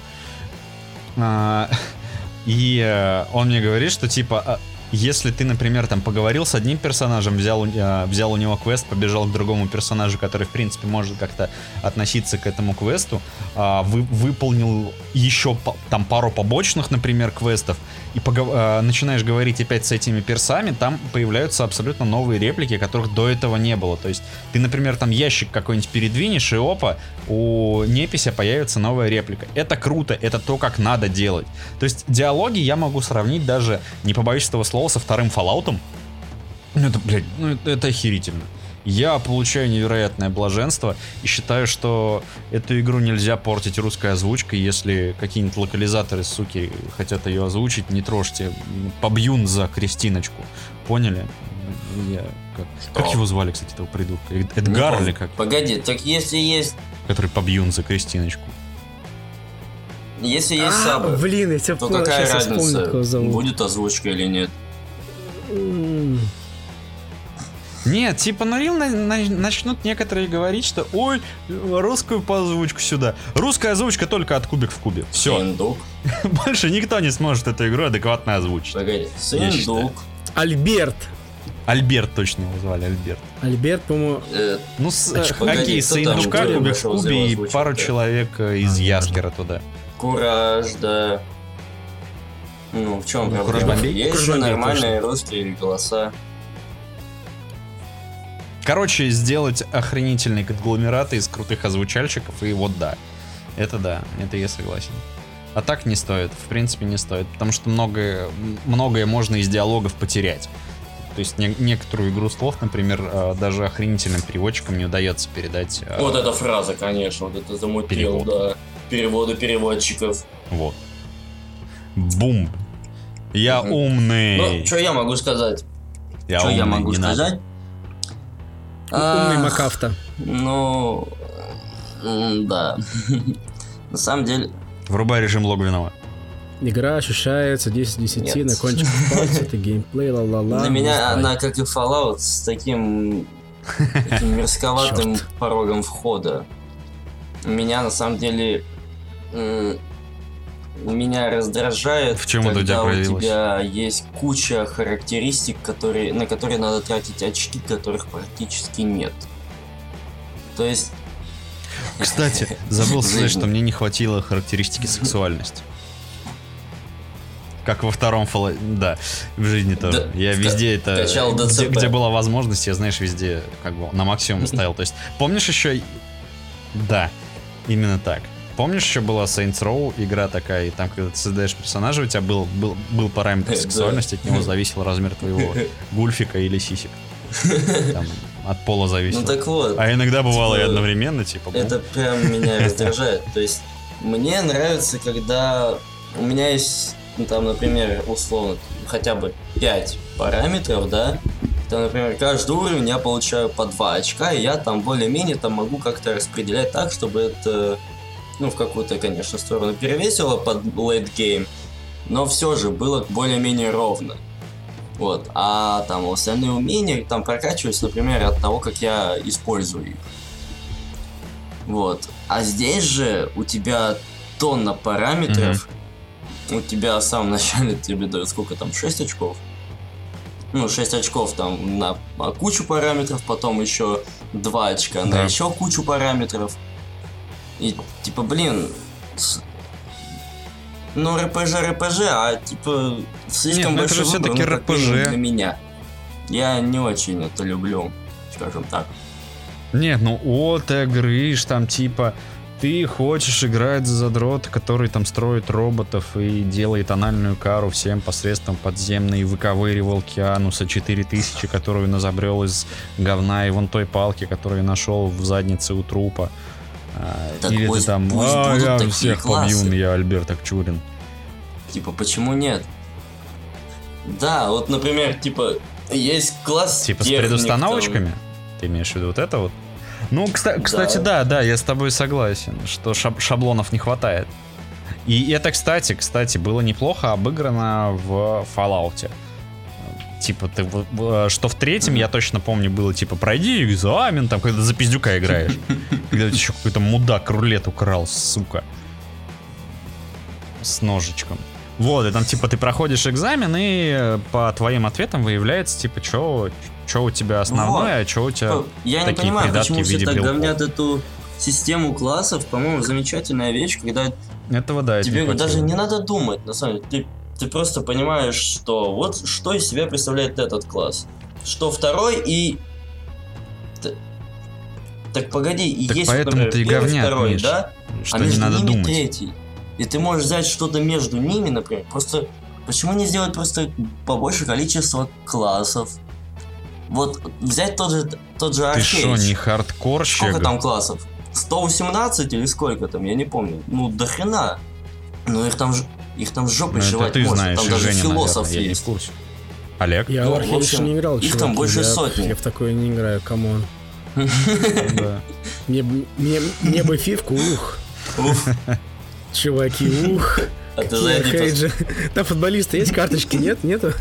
А, и э, он мне говорит, что типа, а, если ты, например, там поговорил с одним персонажем, взял, э, взял у него квест, побежал к другому персонажу, который, в принципе, может как-то относиться к этому квесту, а, вы, выполнил еще там пару побочных, например, квестов, и погов- а, начинаешь говорить опять с этими персами, там появляются абсолютно новые реплики, которых до этого не было. То есть ты, например, там ящик какой-нибудь передвинешь, и опа, у непися появится новая реплика. Это круто, это то, как надо делать. То есть диалоги я могу сравнить даже, не побоюсь этого слова, со вторым Fallout. Ну это, блядь, ну это, это охерительно. Я получаю невероятное блаженство и считаю, что эту игру нельзя портить русской озвучкой, если какие-нибудь локализаторы, суки, хотят ее озвучить, не трожьте. Побьюн за Кристиночку. Поняли? Я как, как его звали, кстати, этого придурка? Эд- Эдгар или как? Погоди, так если есть, Который побьюн за Кристиночку. если есть А, сабы, Блин, я тебя то понял, какая разница, будет озвучка или нет? Нет, типа, ну Рил на- на- начнут некоторые говорить, что ой, русскую озвучку сюда. Русская озвучка только от кубик в кубе. Все. Сындук. Больше никто не сможет эту игру адекватно озвучить. Погоди, считаю. Сындук. Альберт. Альберт точно его звали, Альберт. Альберт, по-моему, Э, Ну, с, А э, погоди, окей, кто с там, Индука, кто Кубик в кубе и пару человек э, из А, Яскера туда. Кураж, да. Ну, в чем Ну, проблема? Есть Кураж нормальные русские голоса. Короче, сделать охренительный конгломерат из крутых озвучальщиков, и вот да. Это да, это я согласен. А так не стоит, в принципе не стоит, потому что многое, многое можно из диалогов потерять. То есть не- некоторую игру слов, например, э, даже охренительным переводчикам не удается передать. э, Вот эта фраза, конечно, вот это замутил, Перевод. да. Переводы переводчиков. Вот. Бум. Я умный. Ну, что я могу сказать? я что я могу не надо. сказать? умный Макафта. Ну, да. На самом деле, Врубай режим логвинова. Игра ощущается 10 из 10 Нет. на кончиках пальцев, это геймплей, ла-ла-ла. для меня она, как и Fallout, с таким, таким мерзковатым порогом входа. Меня, на самом деле, меня раздражает, В чём это у тебя когда у тебя есть куча характеристик, которые, на которые надо тратить очки, которых практически нет. То есть... Кстати, забыл сказать, что мне не хватило характеристики сексуальности. Как во втором Fallout. Да, в жизни тоже. Да, я везде это... качал Где, где была возможность, я, знаешь, везде как бы на максимум ставил. То есть, помнишь еще... Да. Именно так. Помнишь, еще была Saints Row, игра такая, и там, когда ты создаешь персонажа, у тебя был, был, был параметр сексуальности, от него зависел размер твоего гульфика или сисек. Там, от пола зависело. Ну так вот, А иногда бывало и типа, одновременно, типа... бум. это прям меня раздражает. То есть мне нравится, когда у меня есть, ну, там, например, условно, хотя бы 5 параметров, да, там, например, каждый уровень я получаю по 2 очка, и я там более-менее там могу как-то распределять так, чтобы это, ну, в какую-то, конечно, сторону перевесило под game, но все же было более-менее ровно. Вот, а там остальные умения там прокачиваются, например, от того, как я использую их. Вот. А здесь же у тебя тонна параметров. У тебя в самом начале тебе дают сколько там, 6 очков? Ну, 6 очков там на а, кучу параметров, потом еще 2 очка Да. на еще кучу параметров. И типа, блин, ну РПЖ, РПЖ, а типа слишком Нет, ну это большой же выбор, всё-таки ну, RPG. для меня. Я не очень это люблю, скажем так. Нет, ну от игры ж там типа ты хочешь играть за задрота, который там строит роботов и делает анальную кару всем посредством подземной выковыривал Киануса 4000, которую назабрел из говна и вон той палки, которую нашел в заднице у трупа. Так Или пусть- ты там, пусть а, будут я такие всех классы». побью, я Альберт Акчурин. Типа, почему нет? Да, вот, например, типа, есть класс Типа с техник, предустановочками? Ты имеешь в виду вот это вот? Ну, кста- кстати, да, да, я с тобой согласен, что шаб- шаблонов не хватает. И это, кстати, кстати, было неплохо обыграно в Fallout. Типа, ты, в- что в третьем, я точно помню, было типа, пройди экзамен, там, когда за пиздюка играешь. Когда еще какой-то мудак рулет украл, сука. С ножичком. Вот, и там, типа, ты проходишь экзамен, и э, по твоим ответам выявляется, типа, что у тебя основное, а что у тебя... Я не такие понимаю, придатки почему в все виде так белков. говнят эту систему классов. По-моему, замечательная вещь, когда Этого, да, это тебе не даже не надо думать, на самом деле. Ты, ты просто понимаешь, что вот что из себя представляет этот класс. Что второй и... Так погоди, и Так есть, поэтому например, ты первый, говнят, второй, Миш. да? Что а не между надо ними думать. третий. И ты можешь взять что-то между ними, например. Просто почему не сделать просто побольше количества классов? Вот взять тот же, тот же Ты аркейдж. что, не хардкорщик? Сколько там классов? 118 или сколько там? Я не помню. Ну, до хрена. Ну, их там, ж- их там жопой Ну, жевать ты можно. знаешь, там даже Женя, философ наверное, я не в есть. курсе. Олег? Я Ну, в общем, не играл, их там чуваки, больше я- сотни. Я в такое не играю, камон. Мне, бы фивку, ух. Чуваки, ух. А ты пос- хейджи. Там футболисты есть карточки? Нет? Нету?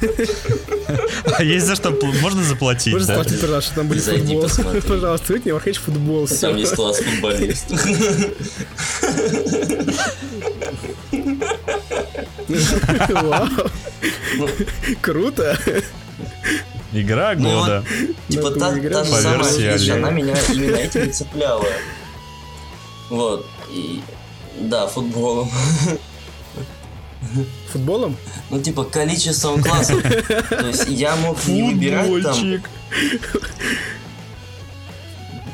А есть за что можно заплатить, Можно да? спросить, пожалуйста, что там будет Зайди, футбол. Пожалуйста, выкни Warhedge футбол. всё. Там есть класс футболист. Вау. Ну, Круто. Игра Ну, года. Типа Надо та, же самая вещь, она меня именно этим цепляла. Вот. И да, футболом. Футболом? Ну, типа, количеством классов. То есть я мог не выбирать там.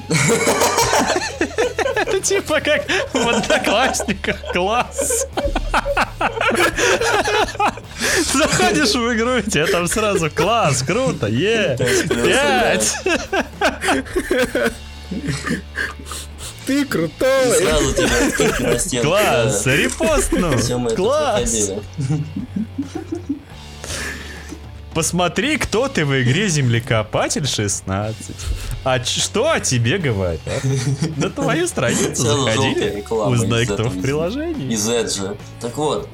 Типа как в одноклассниках класс. Заходишь в игру, и тебе там сразу класс, круто, е, пять. Ты И крутой. сразу на стенку. Класс, репостну, класс. Посмотри, кто ты в игре Землекопатель 16. А что о тебе говорят? На твою страницу реклама узнай, кто в приложении. Из Эджа. Так вот,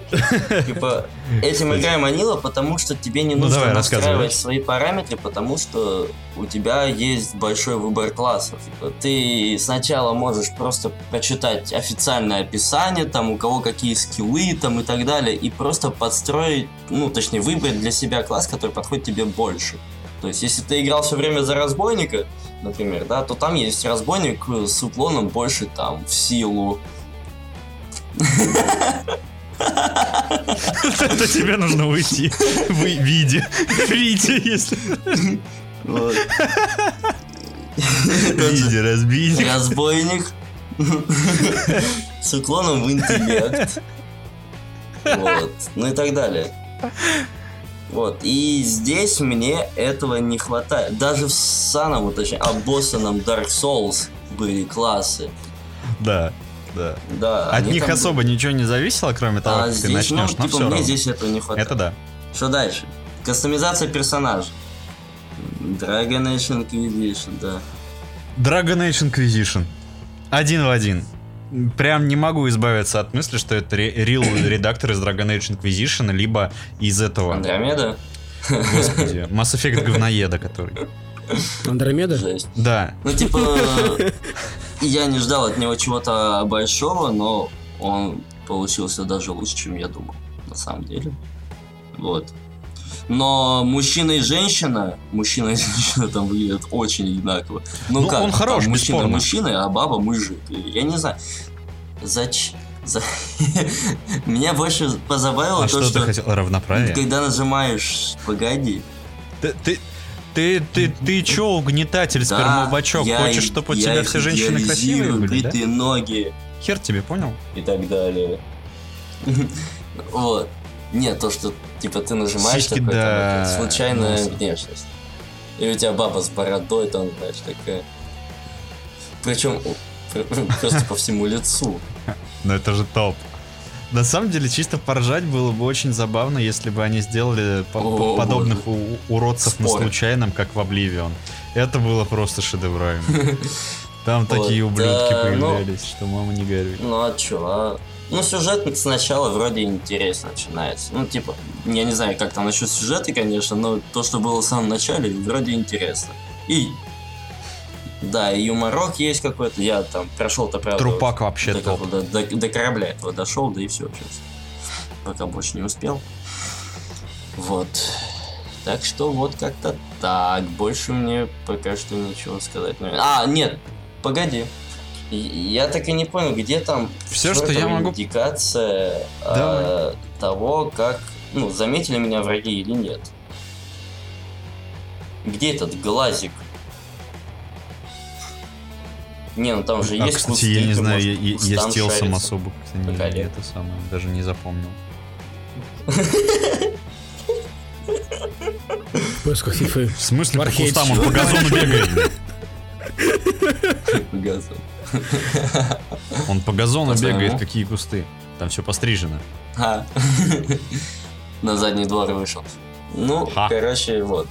типа, этим игра манила, потому что тебе не Ну, нужно давай, рассказывай. настраивать свои параметры, потому что у тебя есть большой выбор классов. Ты сначала можешь просто прочитать официальное описание, там у кого какие скиллы там и так далее, и просто подстроить, ну, точнее, выбрать для себя класс, который подходит тебе больше. То есть, если ты играл все время за разбойника, например, да, то там есть разбойник с уклоном больше там в силу, Это тебе нужно уйти в виде. В виде, если... Виде разбить. Разбойник С уклоном в интеллект. Вот. Ну и так далее. Вот. И здесь мне этого не хватает. Даже в самом, точнее, обоссанном Dark Souls были классы. Да, да. Да. От них там особо ничего не зависело, кроме того, А как ты здесь, начнешь, ну, но типа, все мне равно. здесь этого не хватает. Это да. Что дальше? Кастомизация персонажа. Dragon Age Inquisition, да. Dragon Age Inquisition. Один в один. Прям не могу избавиться от мысли, что это real редактор из Dragon Age Inquisition, либо из этого, Андромеда? господи, Mass Effect говноеда, который. Андромеда? Жесть. Да, Ну, типа, я не ждал от него чего-то большого, но он получился даже лучше, чем я думал, на самом деле. Вот. Но мужчина и женщина, мужчина и женщина там выглядят очень одинаково. Ну, Ну, как, он хорош, там мужчина бесспорно. мужчина, а баба мужик. Я не знаю. Зачем? За... Меня больше позабавило а то, что ты что хотел? Равноправие? когда нажимаешь «Погоди», Ты, ты, ты, ты, ты чё, угнетатель, да, спермобачок? я Хочешь, чтобы у тебя все женщины красивые были, да? бритые ноги, Хер тебе, понял? и так далее. Вот. Нет, то, что типа ты нажимаешь Сиськи, такой, там, да, это случайная носа. внешность. И у тебя баба с бородой там, знаешь, такая. Причем просто по всему лицу. Ну это же топ. На самом деле, чисто поржать было бы очень забавно, если бы они сделали О, подобных уродцев на Споры. случайном, как в Обливион. Это было просто шедеврально. Там такие ублюдки да, ну- появлялись, что мама не горюй. Ну а чё, а? Ну, сюжет сначала вроде интересно начинается. Ну, типа, я не знаю, как там насчет сюжета, конечно, но то, что было в самом начале, вроде интересно. И да, и юморок есть какой-то. Я там прошел-то, правда, Трупак вообще до, топ. до, до- до корабля этого дошел, да и все сейчас. Пока больше не успел. Вот. Так что вот как-то так. Больше мне пока что ничего сказать. А, нет, погоди. Я так и не понял, где там Всё, что я могу- индикация э, того, как ну заметили меня враги или нет. Где этот глазик? Не, ну там же А, есть кстати, я не знаю, можешь я, я- стелсом шариться. особо как-то не, это самое, даже не запомнил. В поисках фифы. В смысле по кустам? Он по газону бегает. Он по газону По своему? бегает, какие кусты. Там все пострижено. А. На задний двор вышел. Ну, Ха. короче, вот.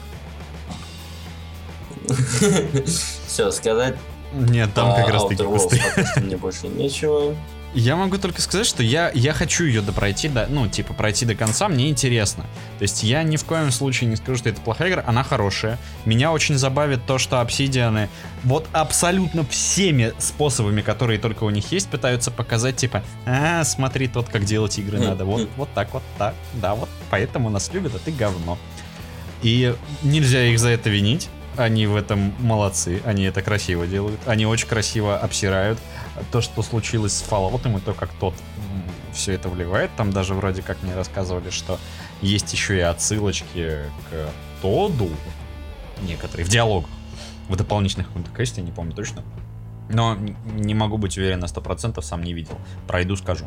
Все, сказать Нет, там по как раз таки кусты. мне больше нечего. Я могу только сказать, что я, я хочу ее допройти, до, ну, типа, пройти до конца, мне интересно. То есть я ни в коем случае не скажу, что это плохая игра, она хорошая. Меня очень забавит то, что обсидианы вот абсолютно всеми способами, которые только у них есть, пытаются показать, типа, а, смотри, тот, как делать игры надо. Вот, вот так, вот так. Да, вот поэтому нас любят, а ты говно. И нельзя их за это винить. Они в этом молодцы, они это красиво делают, они очень красиво обсирают то, что случилось с Fallout, и то, как тот все это вливает. Там даже вроде как мне рассказывали, что есть еще и отсылочки к Тоду, некоторые, в диалогах, в дополнительных каком-то квесте, не помню точно. Но не могу быть уверен на 100%, сам не видел. Пройду, скажу.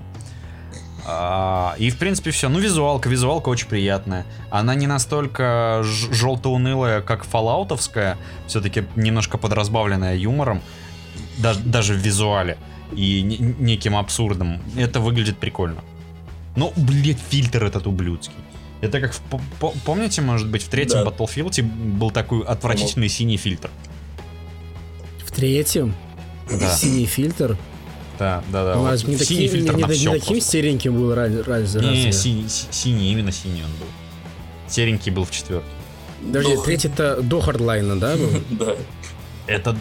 А, и, в принципе, все. Ну, визуалка. Визуалка очень приятная. Она не настолько желто-унылая, как фоллаутовская. Все-таки немножко подразбавленная юмором. Даже, даже в визуале. И не- неким абсурдом. Это выглядит прикольно. Ну, блядь, фильтр этот ублюдский. Это как, в- по- по- помните, может быть, в третьем Да. Battlefield был такой отвратительный синий фильтр? В третьем Да, синий фильтр. Да, да, да. Он вот разве не синий таким, фильтр не, на не всё таким просто. сереньким был разве? разве? Не, синий, си- синий, именно синий он был. Серенький был в четверке. Подожди, До- третий-то до хардлайна, да? Да. Это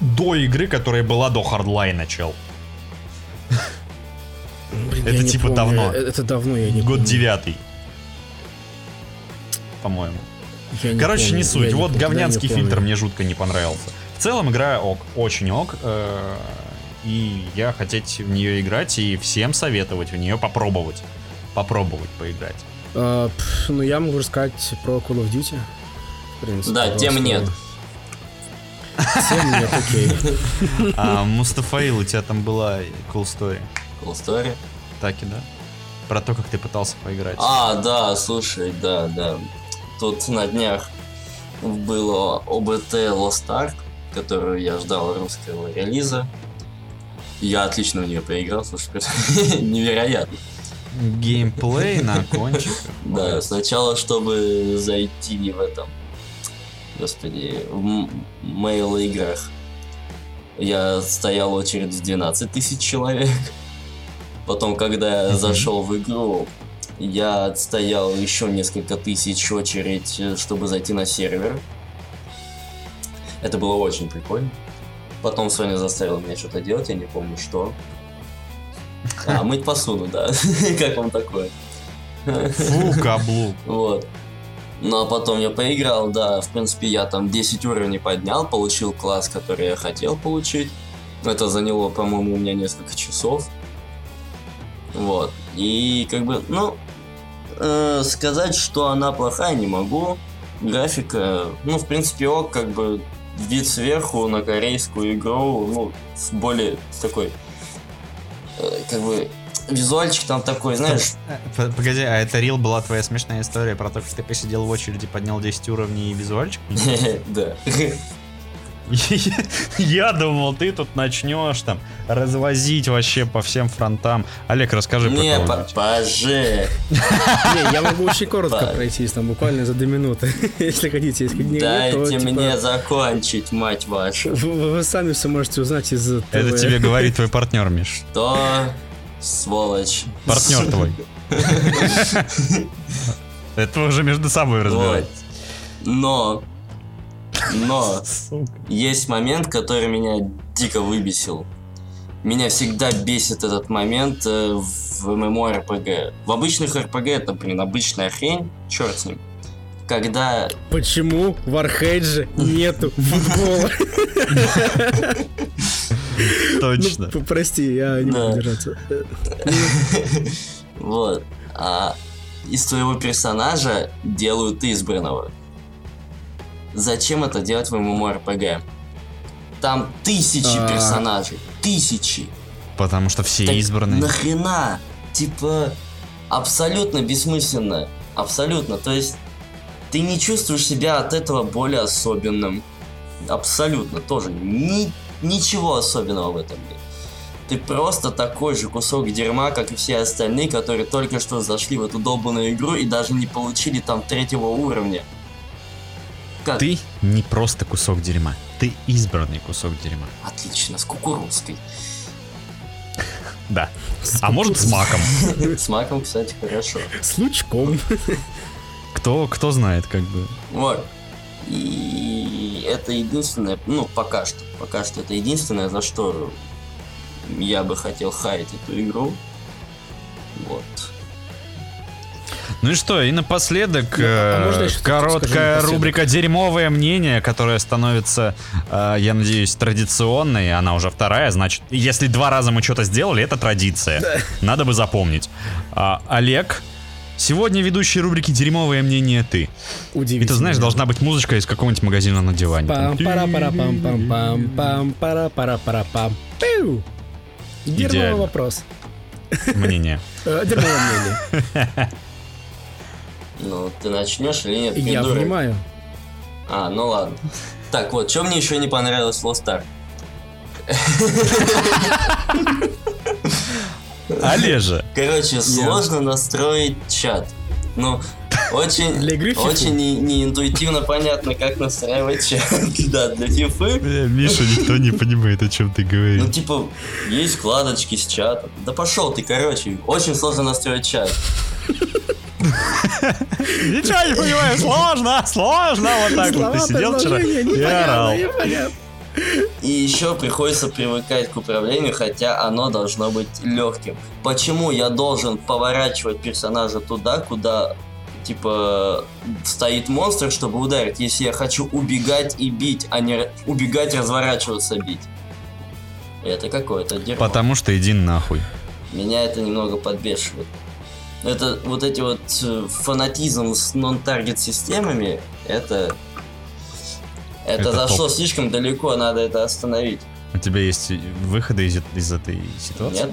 до игры, которая была до хардлайна, чел. Блин, Это не типа помню. давно. Э, Это давно, я не Год помню. девятый. По-моему. Я не Короче, помню, не я суть. не Вот помню, говнянский не фильтр помню. мне жутко не понравился. В целом игра ок, очень ок. э, И я хотеть в нее играть и всем советовать в нее попробовать. Попробовать поиграть. А, пф, ну, я могу рассказать про Call of Duty. В принципе, Да, тем нет. Всем нет, окей. А Мустафаил, у тебя там была cool story. Cool story. Так и да? Про то, как ты пытался поиграть. А, да, слушай, да, да. Тут на днях было ОБТ Lost Ark, которую я ждал русского релиза. Я отлично в нее поиграл, слушай, невероятно. Геймплей на кончиках. Да, сначала, чтобы зайти в этом, господи, в мейл играх, я стоял очередь в 12 тысяч человек. Потом, когда я зашел в игру, я отстоял еще несколько тысяч очередь, чтобы зайти на сервер. Это было очень прикольно. Потом Соня заставила меня что-то делать, я не помню что. А, мыть посуду, да. как вам такое? Фу, каблук. Вот. Ну а потом я поиграл, да, в принципе, я там 10 уровней поднял, получил класс, который я хотел получить. Это заняло, по-моему, у меня несколько часов. Вот. И как бы, ну, э, сказать, что она плохая, не могу. Графика, ну, в принципе, ок, как бы вид сверху на корейскую игру, ну, с более такой, э, как бы, визуальчик там такой, знаешь... П- Погоди, а это рил была твоя смешная история про то, как ты посидел в очереди, поднял 10 уровней и визуальчик? Да. Я думал, ты тут начнешь там развозить вообще по всем фронтам. Олег, расскажи про Не, кого-нибудь. поже. Не, я могу очень коротко пройтись, там буквально за две минуты, если хотите. Если не Дайте типа, мне закончить, мать вашу. Вы, сами все можете узнать из. Это тебе говорит твой партнер, Миш. Что? Сволочь. Партнер твой. Это уже между собой Вот. разбираетесь. Но, но, есть момент, который меня дико выбесил. Меня всегда бесит этот момент э, в ММО-РПГ. В обычных РПГ это, блин, обычная хрень, черт с ним. Когда Почему в Архейдже нету футбола? Точно. Ну, прости, я не Да. могу держаться. Вот. А из твоего персонажа делают избранного. Зачем это делать в ММО-РПГ? Там тысячи А. персонажей. Тысячи. Потому что все Так избранные. Нахрена? Типа, абсолютно бессмысленно. Абсолютно. То есть, ты не чувствуешь себя от этого более особенным. Абсолютно тоже. Ни, ничего особенного в этом нет. Ты просто такой же кусок дерьма, как и все остальные, которые только что зашли в эту долбанную игру и даже не получили там третьего уровня. Как? Ты не просто кусок дерьма. Ты избранный кусок дерьма. Отлично, с кукурузкой. Да. А может с маком. С маком, кстати, хорошо. С лучком. Кто, кто знает, как бы. Вот. И это единственное, ну, пока что, пока что это единственное, за что я бы хотел хаять эту игру. Вот. Ну и что, и напоследок Ну, а э, короткая рубрика «Дерьмовое мнение», которая становится, э, я надеюсь, традиционной. Она уже вторая, значит, если два раза мы что-то сделали, это традиция. Надо бы запомнить. А, Олег, сегодня ведущий рубрики «Дерьмовое мнение» ты. И Удивительно. ты знаешь, должна быть музычка из какого-нибудь магазина на диване. пам пара пара пам пам пам пам пара пара пара пам Пиу! Дерьмовый вопрос. Мнение. Э, Дерьмовое мнение. Ну, ты начнешь или нет? Я придурок? понимаю. А, ну ладно. Так вот, что мне еще не понравилось в Lost Ark? Олежа, Короче, сложно настроить чат. Ну, очень, Для игры очень не- неинтуитивно понятно, как настраивать чат. Да, для фифы. Бля, Миша, никто не понимает, о чем ты Ну, говоришь. типа, есть вкладочки с чатом. Да пошел ты, короче. Очень сложно настроить чат. Ничего не понимаю, сложно, сложно. Вот так вот ты сидел вчера и орал. И еще приходится привыкать к управлению, хотя оно должно быть легким. Почему я должен поворачивать персонажа туда, куда типа стоит монстр, чтобы ударить, если я хочу убегать и бить, а не убегать, разворачиваться, бить? Это какое-то дерьмо. Потому что иди нахуй. Меня это немного подбешивает. Это вот эти вот э, фанатизм с нон-таргет системами, это Это, Это зашло топ. слишком далеко, надо это остановить. У тебя есть выходы из, из этой ситуации? Нет?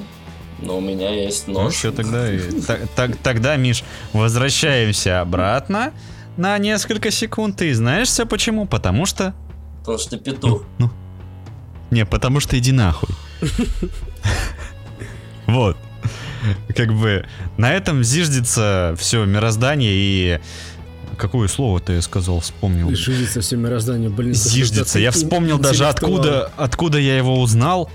Но у меня есть Ну нож. что тогда? так- Тогда, Миш, возвращаемся обратно на несколько секунд. И знаешь все почему? Потому что... Потому что петух. Ну, не, потому что иди нахуй. Вот. Как бы на этом зиждется все мироздание и... Какое слово ты сказал, вспомнил? Жизнится все мироздание, блин. Зиждется. Я вспомнил даже откуда, откуда я его узнал,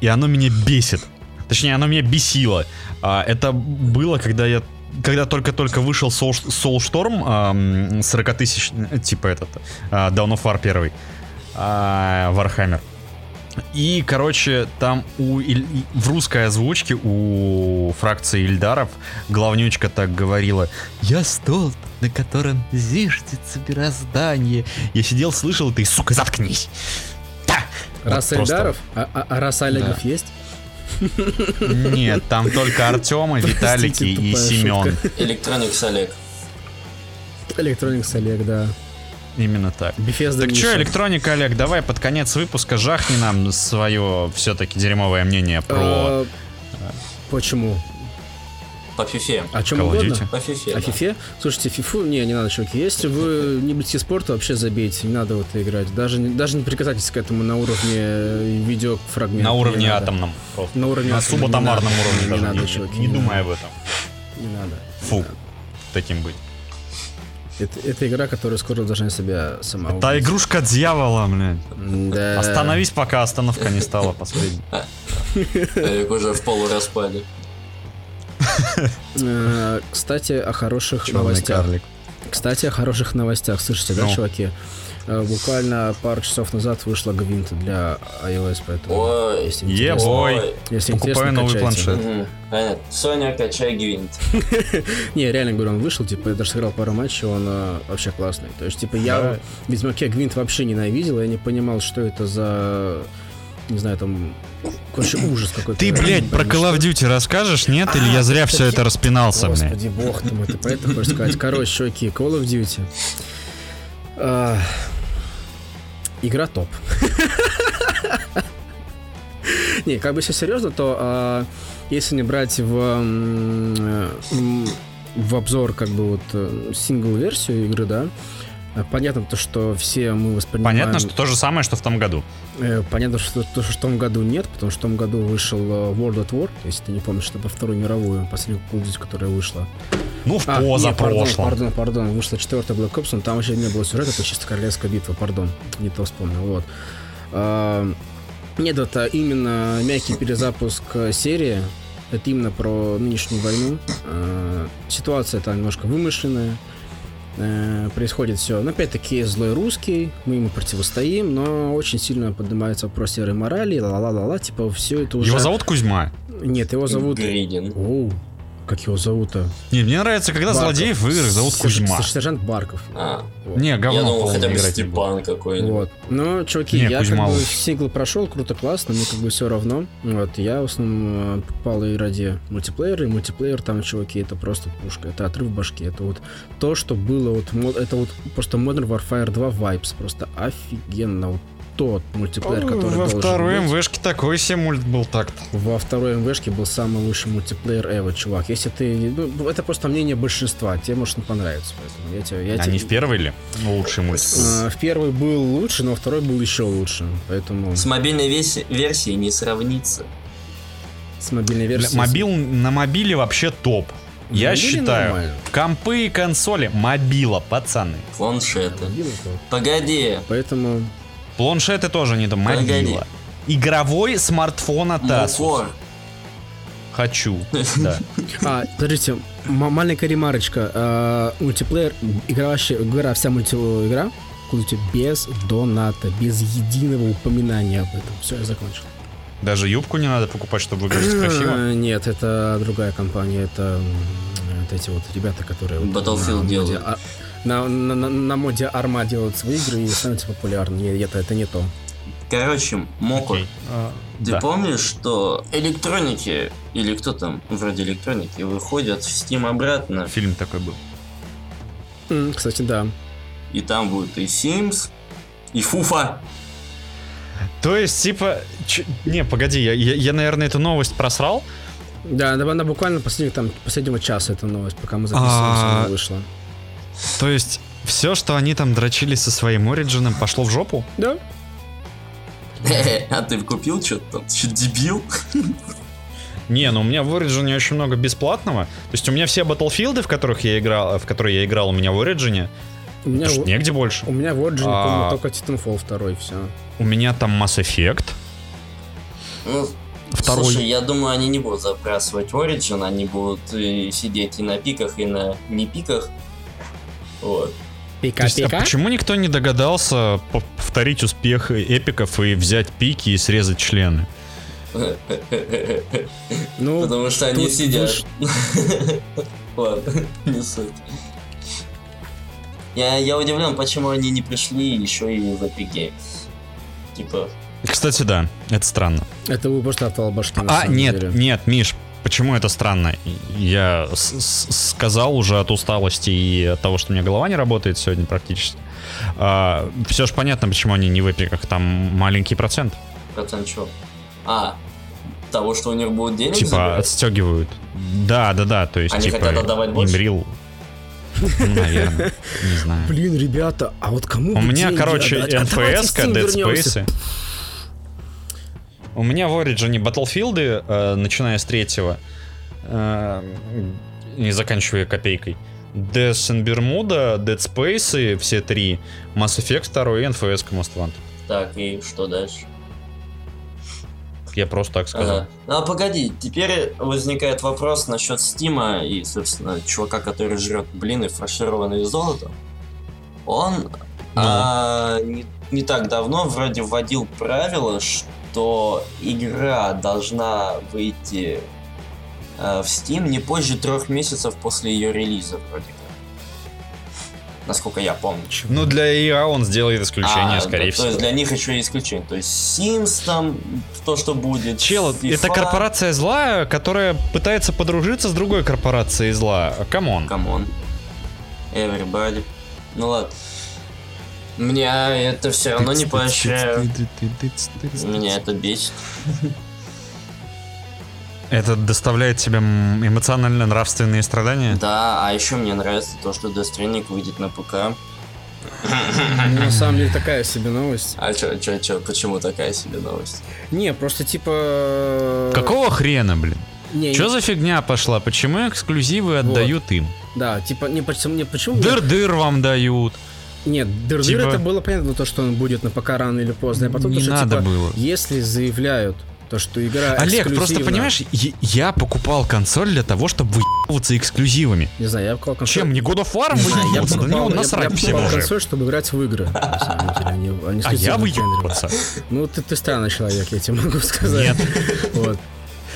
и оно меня бесит. Точнее, оно меня бесило. А, это было, когда я когда только-только вышел Soul, Soulstorm, ам, 40 тысяч, типа этот, а, Dawn of War первый, а, Warhammer. И, короче, там у Иль- в русской озвучке у фракции Ильдаров главнючка так говорила «Я столб, на котором зиждется мироздание». Я сидел, слышал это и, сука, заткнись. Да! Раса Вот просто- Эльдаров? А, а- а раса Олегов есть? Нет, там только Артема, Виталики и Семен. Электроникс Олег. Электроникс Олег, да. Именно так. Bethesda Так что, электроника, Олег, давай под конец выпуска жахни нам свое все-таки дерьмовое мнение про А, Почему? По фифе. О чем угодно? По фифе. О фифе? Слушайте, фифу, не, не надо, чуваки. Если вы не любите спорт, вообще забейте, не надо в это играть. Даже, не- даже не прикасайтесь к этому на уровне э, видеофрагмента. на уровне атомном. просто. На уровне На субатомарном уровне Не надо, чуваки, Не думай об этом. Не надо. Фу. Таким быть. Это, это игра, которая скоро должна себя сама Та убить. игрушка дьявола, блядь. Да. Остановись, пока остановка не стала последней. Олег уже в полураспаде. Э, Кстати, о хороших новостях. Кстати, о хороших новостях. Слышите, да, Ну. чуваки? Э, Буквально пару часов назад вышла Гвинт для iOS, поэтому... Ой. Если интересно. Ой. если Покупаю интересно, новый качайте. планшет. Понятно. Соня, качай гвинт. Не, реально говорю, он вышел, типа, я даже сыграл пару матчей, он э, вообще классный. То есть, типа, я в Ведьмаке Гвинт вообще ненавидел, я не понимал, что это за... Не знаю, там... Короче, ужас какой-то. Ты, блядь, про Call of Duty расскажешь, нет? Или я зря все это распинался, блядь? Господи, бог ты мой, ты про это хочешь сказать. Короче, чуваки, Call of Duty. Игра топ. Не, как бы все серьезно, то а, если не брать в, э, в обзор как бы вот э, сингл-версию игры, да, понятно то, что все мы воспринимаем... Понятно, что то же самое, что в том году. Э, Понятно, что то, что в том году нет, потому что в том году вышел э, World at War, если ты не помнишь, это по Вторую мировую, последнюю Call которая вышла. Ну, в А, позапрошлом. Пардон, пардон, пардон, вышла четвертая Black Ops, но там вообще не было сюжета, это чисто королевская битва, пардон, не то вспомнил, вот. А, Нет, это именно мягкий перезапуск э, серии, это именно про нынешнюю войну. А, Ситуация там немножко вымышленная, Э, происходит все. Но опять-таки злой русский, мы ему противостоим, но очень сильно поднимается вопрос серой морали, ла-ла-ла-ла, типа все это уже... Его зовут Кузьма. Нет, его зовут... Гридин. Оу, как его зовут-то? Не, мне нравится, когда Барков. злодеев в играх зовут Кузьма. Сержант Барков. А, Вот. Не, я говно думал, полное хотя бы. Степан какой-нибудь. Вот. Ну, чуваки, Не, я как Кузьма бы лучше. сингл прошел, круто, классно, мне как бы все равно. Вот, я в основном э, покупал и ради мультиплеера, и мультиплеер там, чуваки, это просто пушка, это отрыв башки, это вот то, что было, вот, это вот просто Modern Warfare 2 Vibes, просто офигенно, вот тот мультиплеер, который Во должен второй быть. МВшке такой себе мульт был так-то. Во второй МВшке был самый лучший мультиплеер ever, чувак. Если ты... Ну, это просто мнение большинства, тебе может не понравится, поэтому я тебе... Я А тебе- не в первый ли? Лучший мульт. А, в первый был лучше, но второй был еще лучше. Поэтому С мобильной верси- версией не сравнится. с мобильной версией... Мобил на мобиле вообще топ. Я считаю, нормально. компы и консоли мобила, пацаны. Планшеты. Погоди. Поэтому... Планшеты тоже не там, мобила. Игровой смартфон от Asus. Мукор. Хочу. Да. А, подождите, м- маленькая ремарочка. А, мультиплеер, игра вообще, игра, вся of Duty без доната, без единого упоминания об этом. Все, я закончил. Даже юбку не надо покупать, чтобы выглядеть красиво. Нет, это другая компания, это вот эти вот ребята, которые... вот Battlefield моде делают. А- На, на, на, на моде Арма делают свои игры и становятся популярны. Нет, это, это не то. Короче, Мокур. Окей. А, Ты да. помнишь, что электроники, или кто там, вроде электроники, выходят в Steam обратно, Фильм такой был. М, Кстати, да. и там будет и Sims, И Фуфа. То есть, типа... чё- Не, погоди, я, я, я, наверное, эту новость просрал. Да, она буквально последних, там, последнего часа эта новость, пока мы записываемся, А, она вышла. То есть, все, что они там дрочили со своим Ориджином, пошло в жопу? Да. А ты купил что-то там? Что, дебил? Не, ну у меня в Ориджине очень много бесплатного. То есть у меня все Battlefield, в которых я играл, в которые я играл, у меня в Ориджине. У меня, в- негде больше. у меня в Origin, А. по-моему, только Titanfall 2, все. У меня там Mass Effect. Ну, Второй. Слушай, я думаю, они не будут забрасывать Origin, они будут и сидеть и на пиках, и на не пиках. Вот. То есть, а Пика-пика? почему никто не догадался по- повторить успех эпиков и взять пики и срезать члены? Ну, Потому что они сидят. Ладно, не суть. Я, я удивлен, почему они не пришли еще и в Epic Games. Типа, Кстати, да, это странно. это вы просто отвал башки, А, нет, деле. нет, Миш, почему это странно? Я сказал уже от усталости и от того, что у меня голова не работает сегодня практически. все же понятно, почему они не в эпиках, там маленький процент. процент чего? А, того, что у них будет денег типа забирать? отстегивают. Да, да, да, то есть Они типа хотят отдавать больше? имрил. Ну, наверное, не знаю. Блин, ребята, а вот кому У меня, короче? А НФС, Dead. Space. У меня в Origin Battlefield, э, начиная с третьего, э, не заканчивая копейкой, Death and Bermuda, Dead Space, все три, Mass Effect 2 и NFS Most Wanted. Так, и что дальше? Я просто так сказал. Ага. Ну а погоди, теперь возникает вопрос насчет Стима и, собственно, чувака, который жрет блины, фаршированные золотом. Он а, не, не так давно вроде вводил правило, что игра должна выйти а, в Steam не позже трех месяцев после ее релиза, вроде как. Насколько я помню. Ну, для EA он сделает исключение, А, скорее да, всего. То есть для них еще и исключение. То есть Sims там, то, что будет. Чел, FIFA. это корпорация зла, которая пытается подружиться с другой корпорацией зла. Come on. Come on. Everybody. Ну ладно. Меня это все равно не поощряю. Меня это бесит. Это доставляет тебе эмоционально-нравственные страдания? Да, а еще мне нравится то, что Death Stranding выйдет на ПК. Ну, на самом деле такая себе новость. А чё, чё, чё, почему такая себе новость? Не, просто типа... Какого хрена, блин? Не, Что за фигня пошла? Почему эксклюзивы отдают им? Да, типа, не почему, не почему. Дыр-дыр вам дают. Нет, дыр Типа- это было понятно, то, что он будет на ПК рано или поздно. А потом Не то, что, надо типа, было. если заявляют то, что игра Олег, просто понимаешь, я, я покупал консоль для того, чтобы выебываться эксклюзивами. Не знаю, я покупал консоль. Чем, не God of War Не я выебываться? Да я, насрать я всем уже. консоль, чтобы играть в игры. На самом деле, а не, а не А я выебываться. Ну, ты, ты странный человек, я тебе могу сказать. Нет. Вот.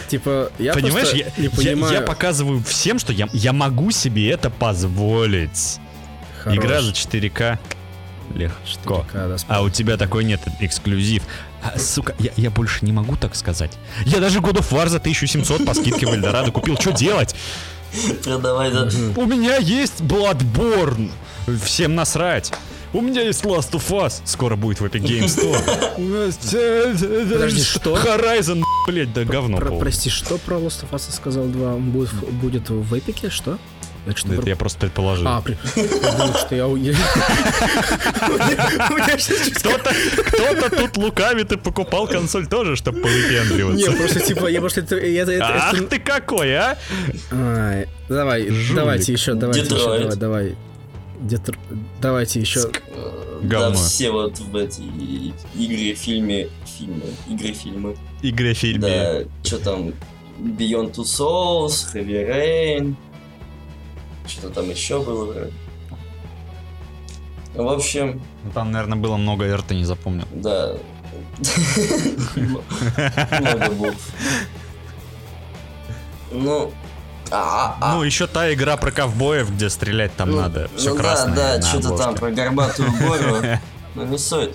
Типа, я Понимаешь, я, не я- понимаю... я показываю всем, что я, я могу себе это позволить. Хорош. Игра за 4К. Легко. 4К, да, А у тебя такой нет, эксклюзив. А, сука, я, я больше не могу так сказать. Я даже God of War за 1700 по скидке в Эльдорадо купил. Что делать? Продавай за... У меня есть Bloodborne. Всем насрать. У меня есть Last of Us. Скоро будет в Epic Games Store. Подожди, что? Horizon, блять, да говно прости, что про Last of Us сказал 2? Он будет, в- будет в эпике? Что? Это что Это я просто предположил. А, при... я думал, что я... Кто-то, тут лукавит и покупал консоль тоже, чтобы повыпендриваться. Не, просто типа, я просто Ах ты какой, а! Ай, Давай, давайте еще, давайте еще, давай, давай. Детр- Давайте еще. Говно. Да, все вот в эти игры, фильмы, фильмы, игры, фильмы. Игре фильме. Да, что там, Beyond Two Souls, Heavy Rain, что-то там еще было. В общем, Ну, Там, наверное, было много, я рта не запомнил. да. Много букв. Ну, а, а, Ну, еще та игра про ковбоев, где стрелять там ну, надо. Все ну красное. Да, да, что-то там про горбатую гору. Ну, не суть.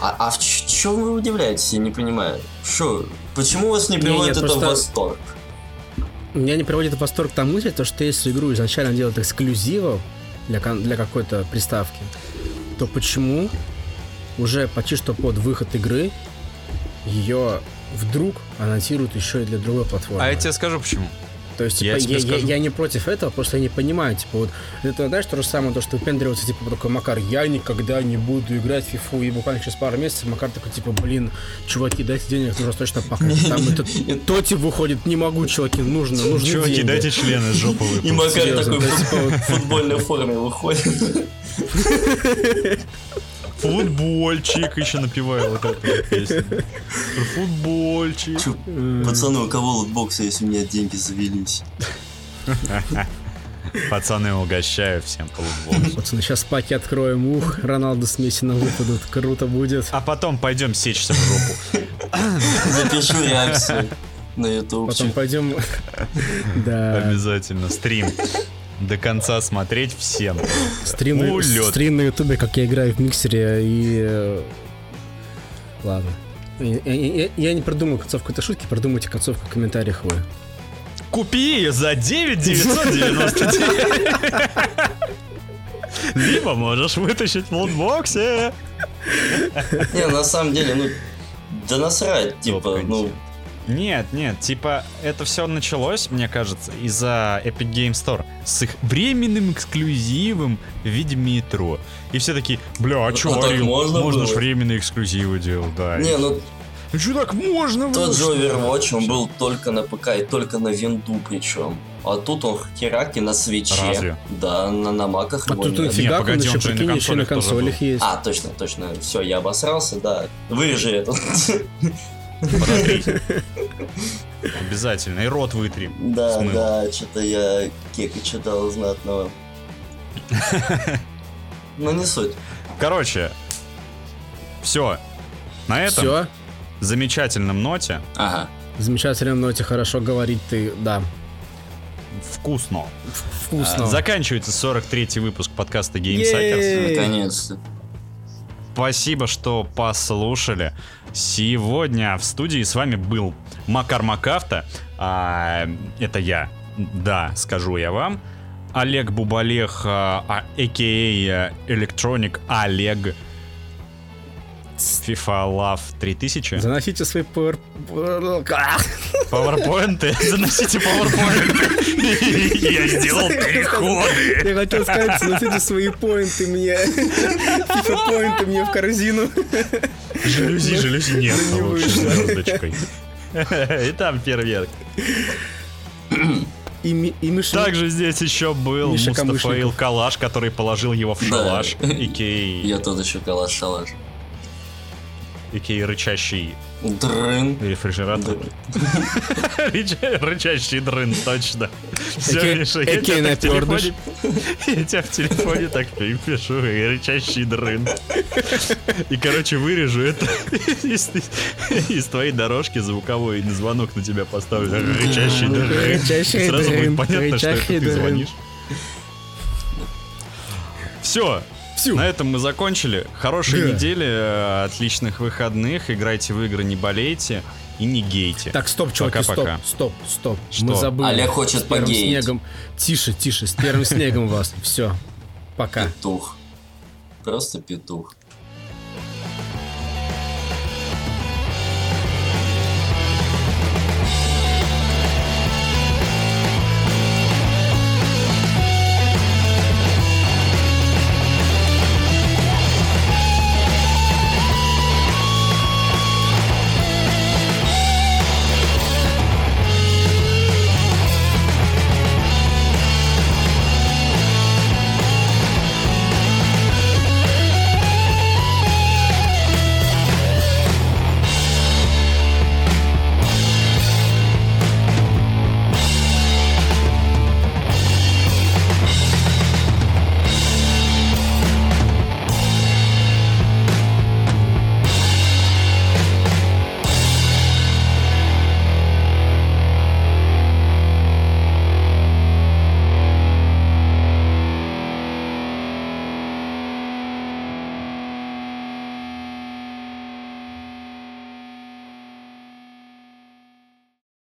А, а в чем вы удивляетесь, я не понимаю. Что, почему вас не приводит это в восторг? Меня не приводит в восторг та мысль, то, что если игру изначально делают эксклюзивом для, для какой-то приставки, то почему уже почти что под выход игры ее вдруг анонсируют еще и для другой платформы. А я тебе скажу почему. То есть, Я типа, тебе я, я, скажу. я не против этого, просто я не понимаю, типа, вот, это, знаешь, то же самое, то, что выпендриваться, типа, такой, Макар, я никогда не буду играть в фифу, и буквально через пару месяцев Макар такой, типа, блин, чуваки, дайте денег, нужно срочно пахать. Там этот Тоти выходит, не могу, чуваки, нужно, нужны Чуваки, деньги. дайте члены из жопы И. Макар такой в типа футбольной форме выходит. Футбольчик еще напеваю вот эту песню. Футбольчик. Чё, Пацаны, у кого лутбоксы, если у меня деньги завелись? Пацаны, угощаю всем по футболу. Пацаны, сейчас паки откроем, ух, Роналду с Месси нам выпадут, круто будет. А потом пойдем сечься в жопу. Запишу реакцию на ютубчик. Потом пойдем... Да. Обязательно. Стрим. До конца смотреть всем. Стрим Улет. стрим на ютубе, как я играю в миксере и... э, Ладно. Я, я- я- не придумал концовку этой шутки, придумайте концовку в комментариях вы. Купи ее за 9 999. Либо можешь вытащить в лутбоксе. Не, на самом деле, ну, да насрать, типа, ну, Нет, нет, типа, это все началось, мне кажется, из-за Epic Game Store с их временным эксклюзивом в виде метро. И все такие, бля, а чё, А Орел, можно можно ж было?» временные эксклюзивы делать, да. не, ну, Ну чё так можно? тот же что? Overwatch, он был только на ПК и только на винду причем. А тут он хераки на свече. Разве? Да, на, на маках А его тут нет. нафига, он погоди, еще, он же и на прикинь, еще на консолях есть. А, точно, точно. Все, я обосрался, да. Вырежи это. Обязательно. И рот вытри. Да, Смыл. да, что-то я кека читал знатного. Но не суть. Короче, все. На этом Все, замечательном ноте Ага. замечательно ноте, хорошо говорить ты, да, вкусно. вкусно. Заканчивается 43-й выпуск подкаста Game. Наконец-то. Спасибо, что послушали. Сегодня в студии с вами был Макар Макавта. А, это я. Да, скажу я вам. Олег Бубалех, а, а, а.к.а. Electronic Олег. FIFA Love 3000. Заносите свои пауэр... Пауэрпоинты. Заносите пауэрпоинты. Я сделал переходы. Я хотел сказать, заносите свои поинты мне. FIFA поинты мне в корзину. Жалюзи, жалюзи нет. Ну, не лучше вышло. звездочкой. И там фейерверк. И, Ми- и Миша... Также здесь еще был Миша Мустафаил. Калаш, который положил его в Да. шалаш. Икей, Я тут еще калаш-шалаш. икей рычащий Дрын. рефрижератор. Рыча- Рычащий дрын, точно. Все, Миша, я тебя в телефоне... Я тебя в телефоне так пишу, и рычащий дрын. И, короче, вырежу это из, твоей дорожки звуковой, звонок на тебя поставлю. Рычащий дрын. Сразу будет понятно, что это ты звонишь. Все, Всю. на этом мы закончили. Хорошей Да. недели, э, отличных выходных. Играйте в игры, не болейте и не гейте. Так, стоп, чуваки, стоп, Пока-пока. стоп, стоп. Что? Мы забыли. Олег хочет С первым снегом. Тише, тише, с первым снегом вас. Все. Пока. Петух. Просто петух.